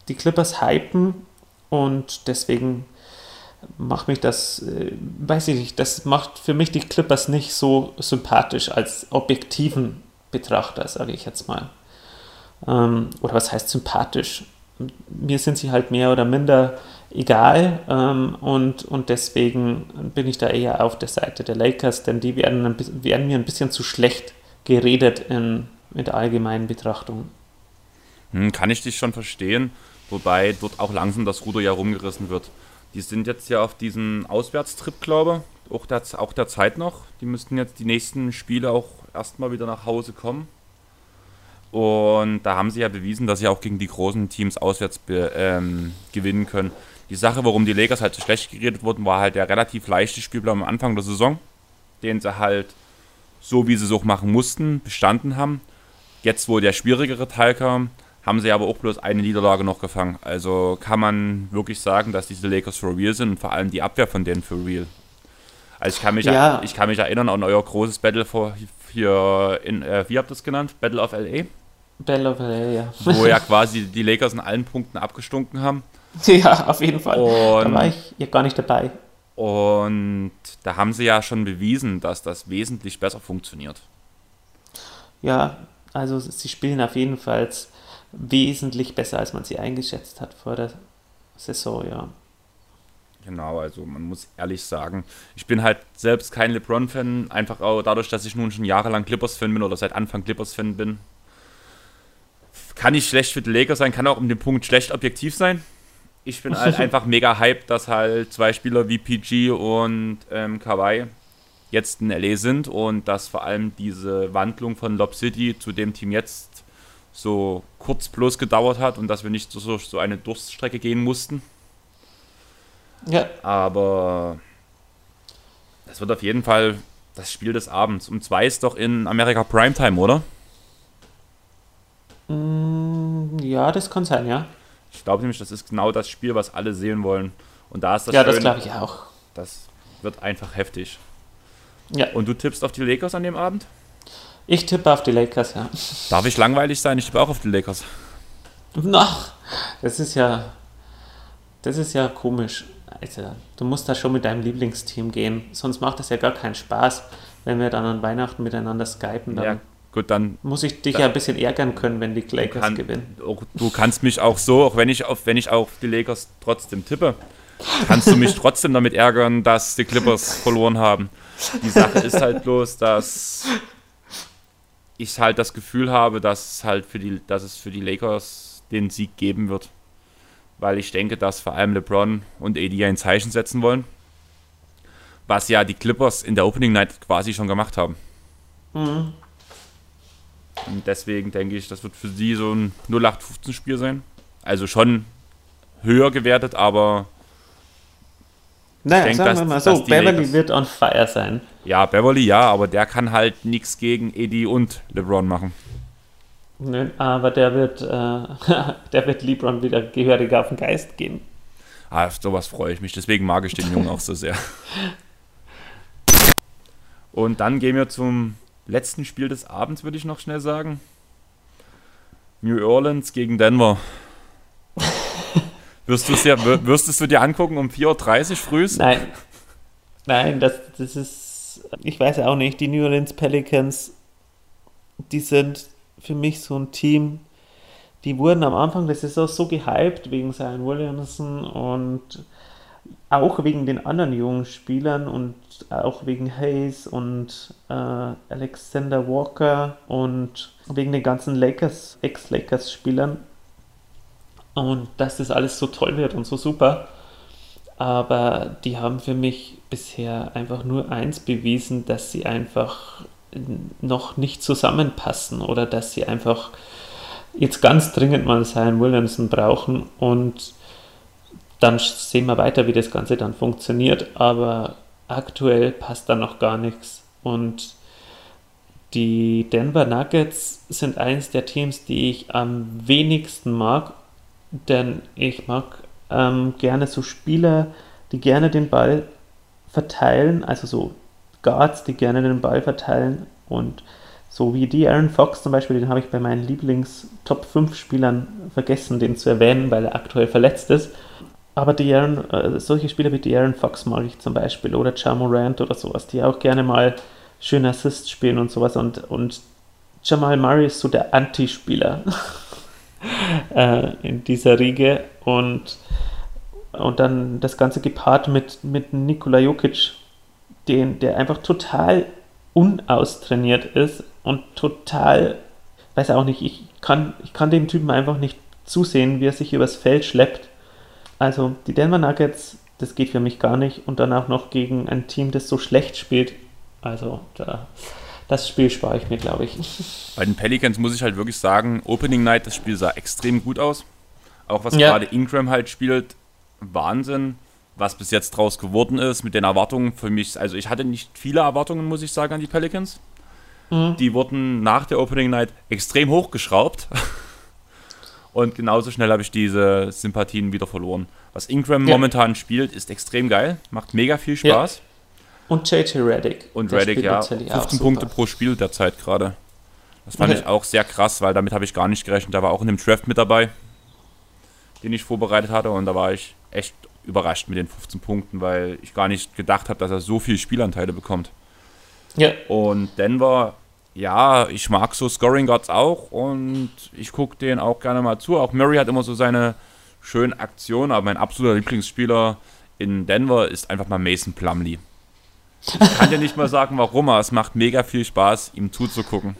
die Clippers hypen und deswegen macht mich das, äh, weiß ich nicht, das macht für mich die Clippers nicht so sympathisch als objektiven Betrachter, sage ich jetzt mal. Ähm, oder was heißt sympathisch? Mir sind sie halt mehr oder minder egal ähm, und, und deswegen bin ich da eher auf der Seite der Lakers, denn die werden, werden mir ein bisschen zu schlecht geredet in, in allgemeinen Betrachtung. Hm, kann ich dich schon verstehen, wobei dort auch langsam das Ruder ja rumgerissen wird. Die sind jetzt ja auf diesen Auswärtstrip, glaube ich, auch der, auch der Zeit noch. Die müssten jetzt die nächsten Spiele auch erstmal wieder nach Hause kommen. Und da haben sie ja bewiesen, dass sie auch gegen die großen Teams auswärts ähm, gewinnen können. Die Sache, warum die Lakers halt so schlecht geredet wurden, war halt der relativ leichte Spielplan am Anfang der Saison, den sie halt so, wie sie es auch machen mussten, bestanden haben. Jetzt, wo der schwierigere Teil kam, haben sie aber auch bloß eine Niederlage noch gefangen. Also kann man wirklich sagen, dass diese Lakers for real sind und vor allem die Abwehr von denen for real. Also ich kann mich, ja. ich kann mich erinnern an euer großes Battle vor hier in, äh, wie habt ihr das genannt? Battle of LA? Battle of LA, ja. Wo ja quasi die Lakers in allen Punkten abgestunken haben. Ja, auf jeden Fall. Und, da war ich ja gar nicht dabei. Und da haben sie ja schon bewiesen, dass das wesentlich besser funktioniert. Ja, also sie spielen auf jeden Fall wesentlich besser, als man sie eingeschätzt hat vor der Saison, ja. Genau, also man muss ehrlich sagen, ich bin halt selbst kein LeBron-Fan, einfach auch dadurch, dass ich nun schon jahrelang Clippers-Fan bin oder seit Anfang Clippers-Fan bin. Kann ich schlecht für die Lakers sein, kann auch um den Punkt schlecht objektiv sein ich bin halt einfach mega hyped, dass halt zwei Spieler wie PG und ähm, Kawhi jetzt in LA sind und dass vor allem diese Wandlung von Lob City zu dem Team jetzt so kurz bloß gedauert hat und dass wir nicht so, so eine Durststrecke gehen mussten. Ja. Aber das wird auf jeden Fall das Spiel des Abends. Um zwei ist doch in Amerika Primetime, oder? Mm, ja, das kann sein, ja. Ich glaube nämlich, das ist genau das Spiel, was alle sehen wollen. Und da ist das Ja, Schöne, das glaube ich auch. Das wird einfach heftig. Ja. Und du tippst auf die Lakers an dem Abend? Ich tippe auf die Lakers, ja. Darf ich langweilig sein? Ich tippe auch auf die Lakers. Noch. Das ist ja Das ist ja komisch. Also, du musst da schon mit deinem Lieblingsteam gehen. Sonst macht das ja gar keinen Spaß, wenn wir dann an Weihnachten miteinander skypen. Dann Ja, gut, dann muss ich dich Da- ja ein bisschen ärgern können, wenn die Lakers kann, gewinnen. auch, du kannst mich auch so, auch wenn ich auf, wenn ich auf die Lakers trotzdem tippe, kannst du mich trotzdem damit ärgern, dass die Clippers verloren haben. Die Sache ist halt bloß, dass ich halt das Gefühl habe, dass es halt für die, dass es für die Lakers den Sieg geben wird. Weil ich denke, dass vor allem LeBron und AD ein Zeichen setzen wollen. Was ja die Clippers in der Opening Night quasi schon gemacht haben. Mhm. Und deswegen denke ich, das wird für sie so ein 0815-Spiel sein. Also schon höher gewertet, aber Naja, denk, sagen dass- wir mal so, Beverly Lakers- wird on fire sein. ja, Beverly ja, aber der kann halt nichts gegen Eddie und LeBron machen. Nö, aber der wird, äh, der wird LeBron wieder gehörig auf den Geist gehen. Ah, auf sowas freue ich mich, deswegen mag ich den Jungen auch so sehr. Und dann gehen wir zum letzten Spiel des Abends, würde ich noch schnell sagen. New Orleans gegen Denver. Wirst du, dir, wür- wirstest du dir angucken um 4.30 Uhr frühs? Nein, nein, das, das ist, ich weiß auch nicht, die New Orleans Pelicans, die sind für mich so ein Team, die wurden am Anfang der Saison so gehypt wegen Zion Williamson und auch wegen den anderen jungen Spielern und auch wegen Hayes und äh, Alexander Walker und wegen den ganzen Lakers, Ex-Lakers-Spielern. Und dass das alles so toll wird und so super. Aber die haben für mich bisher einfach nur eins bewiesen, dass sie einfach noch nicht zusammenpassen oder dass sie einfach jetzt ganz dringend mal Zion Williamson brauchen und dann sehen wir weiter, wie das Ganze dann funktioniert, aber aktuell passt da noch gar nichts und die Denver Nuggets sind eines der Teams, die ich am wenigsten mag, denn ich mag ähm, gerne so Spieler, die gerne den Ball verteilen, also so Guards, die gerne den Ball verteilen und so wie die Aaron Fox zum Beispiel, den habe ich bei meinen Lieblings-Top 5 Spielern vergessen, den zu erwähnen, weil er aktuell verletzt ist. Aber die Aaron, äh, solche Spieler wie die Aaron Fox mag ich zum Beispiel oder Ja Morant oder sowas, die auch gerne mal schön Assist spielen und sowas und, und Jamal Murray ist so der Anti-Spieler äh, in dieser Riege und, und dann das Ganze gepaart mit, mit Nikola Jokic, den, der einfach total unaustrainiert ist und total, weiß auch nicht, ich kann, ich kann dem Typen einfach nicht zusehen, wie er sich übers Feld schleppt. Also die Denver Nuggets, das geht für mich gar nicht und dann auch noch gegen ein Team, das so schlecht spielt. Also da, das Spiel spare ich mir, glaube ich. Bei den Pelicans muss ich halt wirklich sagen, Opening Night, das Spiel sah extrem gut aus. Auch was Ja. gerade Ingram halt spielt, Wahnsinn. Was bis jetzt draus geworden ist mit den Erwartungen für mich. Also ich hatte nicht viele Erwartungen, muss ich sagen, an die Pelicans. Mhm. Die wurden nach der Opening Night extrem hochgeschraubt. Und genauso schnell habe ich diese Sympathien wieder verloren. Was Ingram Ja. momentan spielt, ist extrem geil. Macht mega viel Spaß. Und JJ Reddick. Und Der Reddick, ja, natürlich auch 15 super. Punkte pro Spiel derzeit gerade. Das fand Okay. ich auch sehr krass, weil damit habe ich gar nicht gerechnet. Da war auch in dem Draft mit dabei, den ich vorbereitet hatte. Und da war ich echt überrascht mit den 15 Punkten, weil ich gar nicht gedacht habe, dass er so viele Spielanteile bekommt. Ja, Und Denver, ja, ich mag so Scoring Guards auch und ich gucke denen auch gerne mal zu. Auch Murray hat immer so seine schönen Aktionen, aber mein absoluter Lieblingsspieler in Denver ist einfach mal Mason Plumlee. Ich kann dir nicht mal sagen, warum, aber es macht mega viel Spaß, ihm zuzugucken.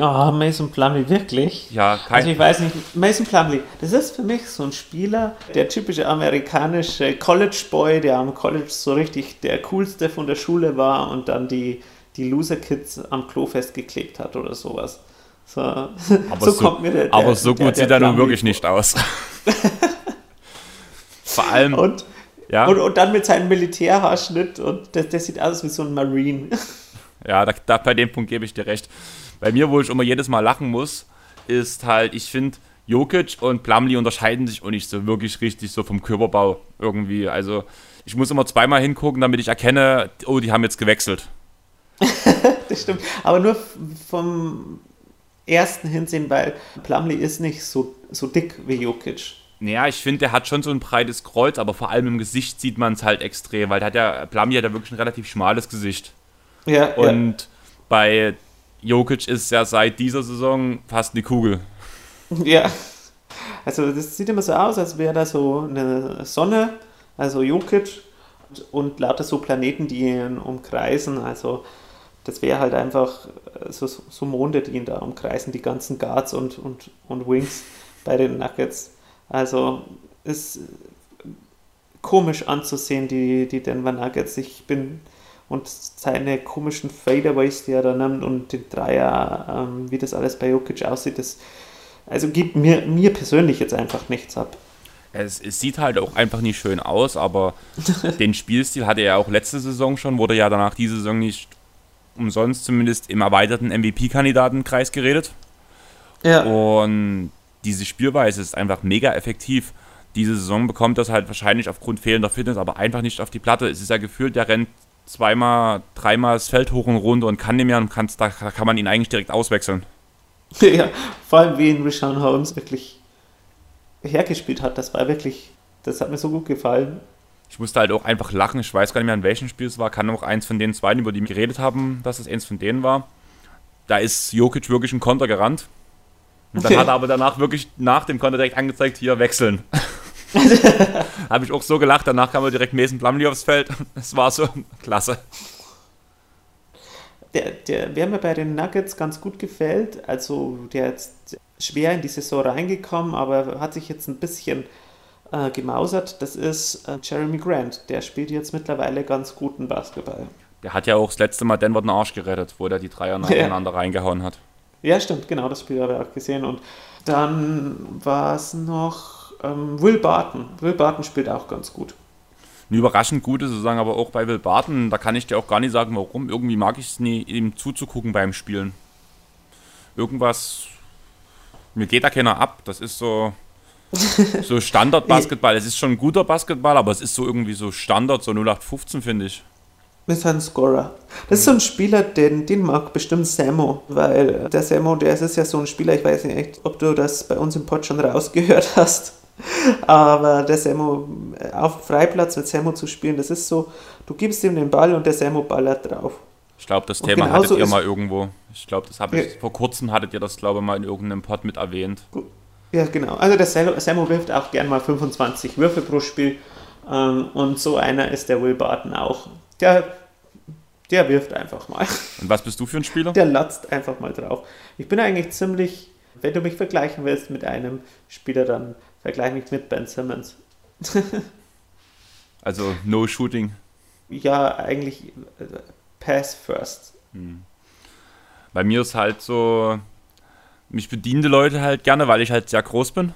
oh, Mason Plumlee, wirklich? Ja, kein, Also ich weiß nicht, Mason Plumlee, das ist für mich so ein Spieler, der typische amerikanische College Boy, der am College so richtig der coolste von der Schule war und dann die, die Loser Kids am Klo festgeklebt hat oder sowas. So, aber so, kommt mir der, der aber so der- gut der sieht er nun wirklich nicht aus. Vor allem. Und, ja, und, und dann mit seinem Militärhaarschnitt und das, das sieht aus wie so ein Marine. Ja, da, da, bei dem Punkt gebe ich dir recht. Bei mir, wo ich immer jedes Mal lachen muss, ist halt, ich finde, Jokic und Plumlee unterscheiden sich auch nicht so wirklich richtig so vom Körperbau irgendwie. Also ich muss immer zweimal hingucken, damit ich erkenne, oh, die haben jetzt gewechselt. Das stimmt. Aber nur vom ersten Hinsehen, weil Plumlee ist nicht so, so dick wie Jokic. Naja, ich finde, der hat schon so ein breites Kreuz, aber vor allem im Gesicht sieht man es halt extrem, weil der hat ja, Plumlee hat ja wirklich ein relativ schmales Gesicht. Ja, Und ja. bei Jokic ist ja seit dieser Saison fast eine Kugel. Ja. Also das sieht immer so aus, als wäre da so eine Sonne, also Jokic und, und lauter so Planeten, die ihn umkreisen. Also das wäre halt einfach so, so Monde, die ihn da umkreisen, die ganzen Guards und, und, und Wings bei den Nuggets. Also ist komisch anzusehen, die, die Denver Nuggets. Ich bin und seine komischen Fadeaways, die er da nimmt und den Dreier, ähm, wie das alles bei Jokic aussieht, das also gibt mir, mir persönlich jetzt einfach nichts ab. Es, es, sieht halt auch einfach nicht schön aus, aber den Spielstil hatte er ja auch letzte Saison schon, wurde ja danach diese Saison nicht umsonst zumindest im erweiterten MVP-Kandidatenkreis geredet. Ja. Und diese Spielweise ist einfach mega effektiv. Diese Saison bekommt das halt wahrscheinlich aufgrund fehlender Fitness, aber einfach nicht auf die Platte. Es ist ja gefühlt, der rennt zweimal, dreimal das Feld hoch und runter und kann nicht mehr und da kann man ihn eigentlich direkt auswechseln. Ja, vor allem wie ihn Rishon Holmes wirklich hergespielt hat, das war wirklich, das hat mir so gut gefallen. Ich musste halt auch einfach lachen, ich weiß gar nicht mehr, in welchem Spiel es war, kann auch eins von den zwei, über die wir geredet haben, dass es eins von denen war. Da ist Jokic wirklich ein Konter gerannt. Und dann hat er aber danach wirklich nach dem Konter direkt angezeigt, hier wechseln. Habe ich auch so gelacht, danach kam er direkt Mason Plumlee aufs Feld. Es war so klasse. Der, der, wer mir bei den Nuggets ganz gut gefällt, also der jetzt schwer in die Saison reingekommen, aber hat sich jetzt ein bisschen äh, gemausert, das ist äh, Jeremy Grant. Der spielt jetzt mittlerweile ganz guten Basketball. Der hat ja auch das letzte Mal Denver den Arsch gerettet, wo der die Dreier nacheinander ja. reingehauen hat. Ja, stimmt, genau, das Spiel habe ich auch gesehen. Und dann war es noch ähm, Will Barton. Will Barton spielt auch ganz gut. Eine überraschend gute Saison, aber auch bei Will Barton, da kann ich dir auch gar nicht sagen, warum. Irgendwie mag ich es nie, ihm zuzugucken beim Spielen. Irgendwas, mir geht da keiner ab. Das ist so, so Standard-Basketball. es ist schon ein guter Basketball, aber es ist so irgendwie so Standard, so 0815, finde ich ist ein Scorer. Das ist so ein Spieler, den, den mag bestimmt Samo, weil der Samo, der ist ja so ein Spieler, ich weiß nicht, ob du das bei uns im Pod schon rausgehört hast, aber der Samo, auf Freiplatz mit Samo zu spielen, das ist so, du gibst ihm den Ball und der Samo ballert drauf. Ich glaube, das Thema hattet ihr mal irgendwo. Ich glaube, das habe ich ja. vor kurzem hattet ihr das, glaube ich, mal in irgendeinem Pod mit erwähnt. Ja, genau. Also der Samo wirft auch gern mal 25 Würfe pro Spiel. Ähm, und so einer ist der Will Barton auch. Der der wirft einfach mal. Und was bist du für ein Spieler? Der latzt einfach mal drauf. Ich bin eigentlich ziemlich, wenn du mich vergleichen willst mit einem Spieler, dann vergleiche mich mit Ben Simmons. also no shooting. Ja, eigentlich äh, Pass first. Hm. Bei mir ist halt so, mich bedienen die Leute halt gerne, weil ich halt sehr groß bin.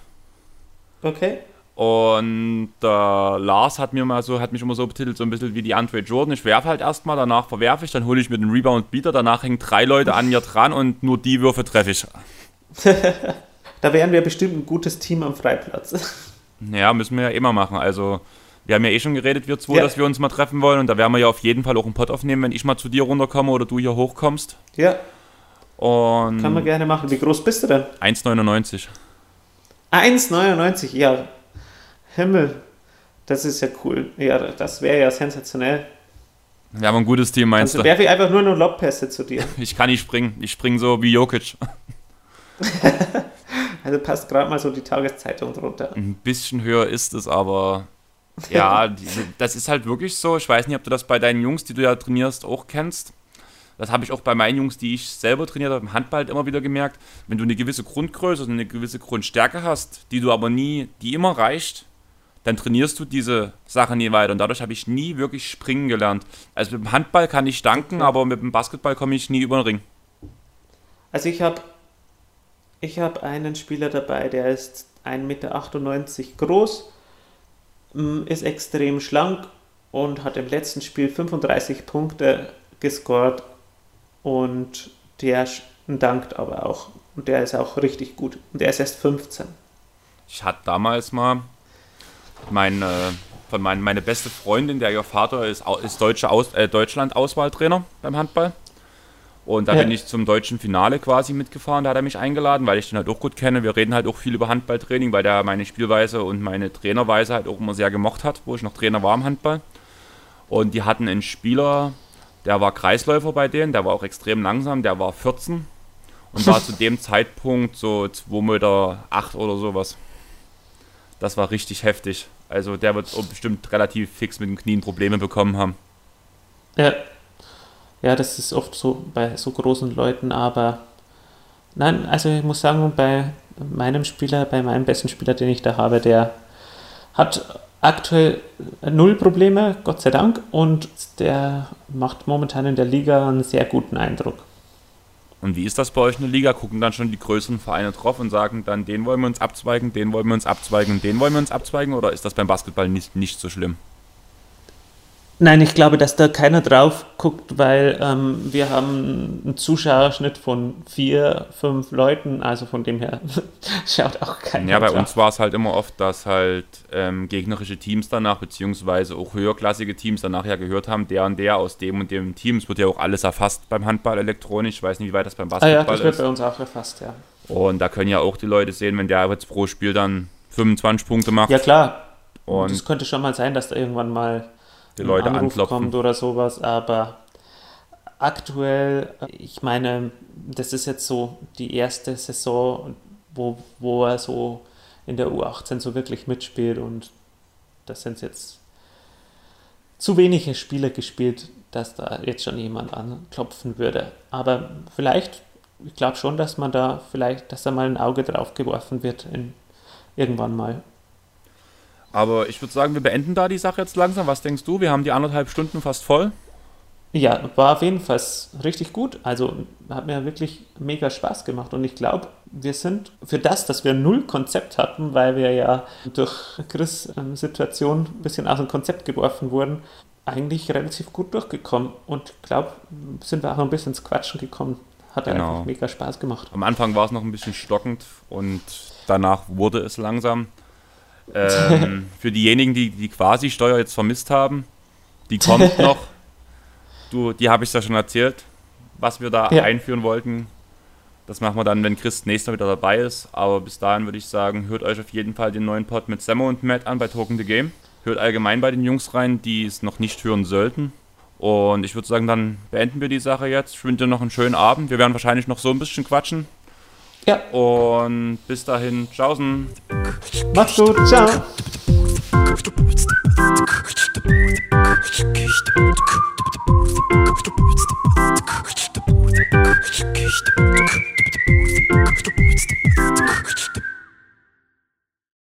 Okay. Und äh, Lars hat mir mal so, hat mich immer so betitelt, so ein bisschen wie die Andre Jordan. Ich werfe halt erstmal, danach verwerfe ich, dann hole ich mir den Rebound-Beater, danach hängen drei Leute an mir dran und nur die Würfe treffe ich. da wären wir bestimmt ein gutes Team am Freiplatz. Ja, müssen wir ja immer machen. Also, wir haben ja eh schon geredet, wir zwei, ja. dass wir uns mal treffen wollen und da werden wir ja auf jeden Fall auch einen Pott aufnehmen, wenn ich mal zu dir runterkomme oder du hier hochkommst. Ja. Und Kann man gerne machen. Wie groß bist du denn? 1,99. 1,99, ja. Himmel, das ist ja cool. Ja, das wäre ja sensationell. Wir haben ein gutes Team, meinst also du? werfe ich einfach nur eine Lobpässe zu dir. ich kann nicht springen. Ich springe so wie Jokic. also passt gerade mal so die Tageszeitung drunter. Ein bisschen höher ist es, aber ja, das ist halt wirklich so. Ich weiß nicht, ob du das bei deinen Jungs, die du ja trainierst, auch kennst. Das habe ich auch bei meinen Jungs, die ich selber trainiert habe, im Handball halt immer wieder gemerkt. Wenn du eine gewisse Grundgröße und eine gewisse Grundstärke hast, die du aber nie, die immer reicht, dann trainierst du diese Sache nie weiter. Und dadurch habe ich nie wirklich springen gelernt. Also mit dem Handball kann ich danken, aber mit dem Basketball komme ich nie über den Ring. Also ich habe ich hab einen Spieler dabei, der ist 1,98 Meter groß, ist extrem schlank und hat im letzten Spiel 35 Punkte gescored und der dankt aber auch. Und der ist auch richtig gut. Und der ist erst 15. Ich hatte damals mal mein, äh, von mein, meine beste Freundin, der ihr Vater ist, ist deutsche Aus, äh, Deutschland-Auswahltrainer beim Handball. Und da Ja. bin ich zum deutschen Finale quasi mitgefahren. Da hat er mich eingeladen, weil ich den halt auch gut kenne. Wir reden halt auch viel über Handballtraining, weil der meine Spielweise und meine Trainerweise halt auch immer sehr gemocht hat, wo ich noch Trainer war im Handball. Und die hatten einen Spieler, der war Kreisläufer bei denen, der war auch extrem langsam, der war 14 und war zu dem Zeitpunkt so 2 Meter 8 oder sowas. Das war richtig heftig. Also der wird bestimmt relativ fix mit den Knien Probleme bekommen haben. Ja. ja, das ist oft so bei so großen Leuten, aber nein, also ich muss sagen, bei meinem Spieler, bei meinem besten Spieler, den ich da habe, der hat aktuell null Probleme, Gott sei Dank, und der macht momentan in der Liga einen sehr guten Eindruck. Und wie ist das bei euch in der Liga? Gucken dann schon die größeren Vereine drauf und sagen dann, den wollen wir uns abzweigen, den wollen wir uns abzweigen den wollen wir uns abzweigen? Oder ist das beim Basketball nicht, nicht so schlimm? Nein, ich glaube, dass da keiner drauf guckt, weil ähm, wir haben einen Zuschauerschnitt von vier, fünf Leuten, also von dem her schaut auch keiner Ja, bei drauf. uns war es halt immer oft, dass halt ähm, gegnerische Teams danach, beziehungsweise auch höherklassige Teams danach ja gehört haben, der und der aus dem und dem Team. Es wird ja auch alles erfasst beim Handball elektronisch. Ich weiß nicht, wie weit das beim Ah Basketball ja, das wird ist. bei uns auch erfasst, ja. Und da können ja auch die Leute sehen, wenn der jetzt pro Spiel dann 25 Punkte macht Ja klar, und das könnte schon mal sein, dass da irgendwann mal die Leute Anruf anklopfen. kommt oder sowas, aber aktuell, ich meine, das ist jetzt so die erste Saison, wo, wo er so in der U18 so wirklich mitspielt und das sind jetzt zu wenige Spiele gespielt, dass da jetzt schon jemand anklopfen würde. Aber vielleicht, ich glaube schon, dass man da vielleicht, dass da mal ein Auge drauf geworfen wird in, irgendwann mal. Aber ich würde sagen, wir beenden da die Sache jetzt langsam. Was denkst du? Wir haben die anderthalb Stunden fast voll. Ja, war auf jeden Fall richtig gut. Also hat mir wirklich mega Spaß gemacht. Und ich glaube, wir sind für das, dass wir null Konzept hatten, weil wir ja durch Chris' ähm, Situation ein bisschen aus dem Konzept geworfen wurden, eigentlich relativ gut durchgekommen. Und ich glaube, sind wir auch ein bisschen ins Quatschen gekommen. Hat Genau. einfach mega Spaß gemacht. Am Anfang war es noch ein bisschen stockend und danach wurde es langsam. Ähm, für diejenigen, die die Quasi-Steuer jetzt vermisst haben, die kommt noch. Du, die habe ich ja schon erzählt, was wir da Ja. einführen wollten. Das machen wir dann, wenn Chris nächstes Mal wieder dabei ist. Aber bis dahin würde ich sagen, hört euch auf jeden Fall den neuen Pod mit Sammo und Matt an bei Token the Game. Hört allgemein bei den Jungs rein, die es noch nicht hören sollten. Und ich würde sagen, dann beenden wir die Sache jetzt. Ich wünsche dir noch einen schönen Abend. Wir werden wahrscheinlich noch so ein bisschen quatschen. Ja. Und bis dahin, tschaußen. Macht's gut, ciao. Thank you.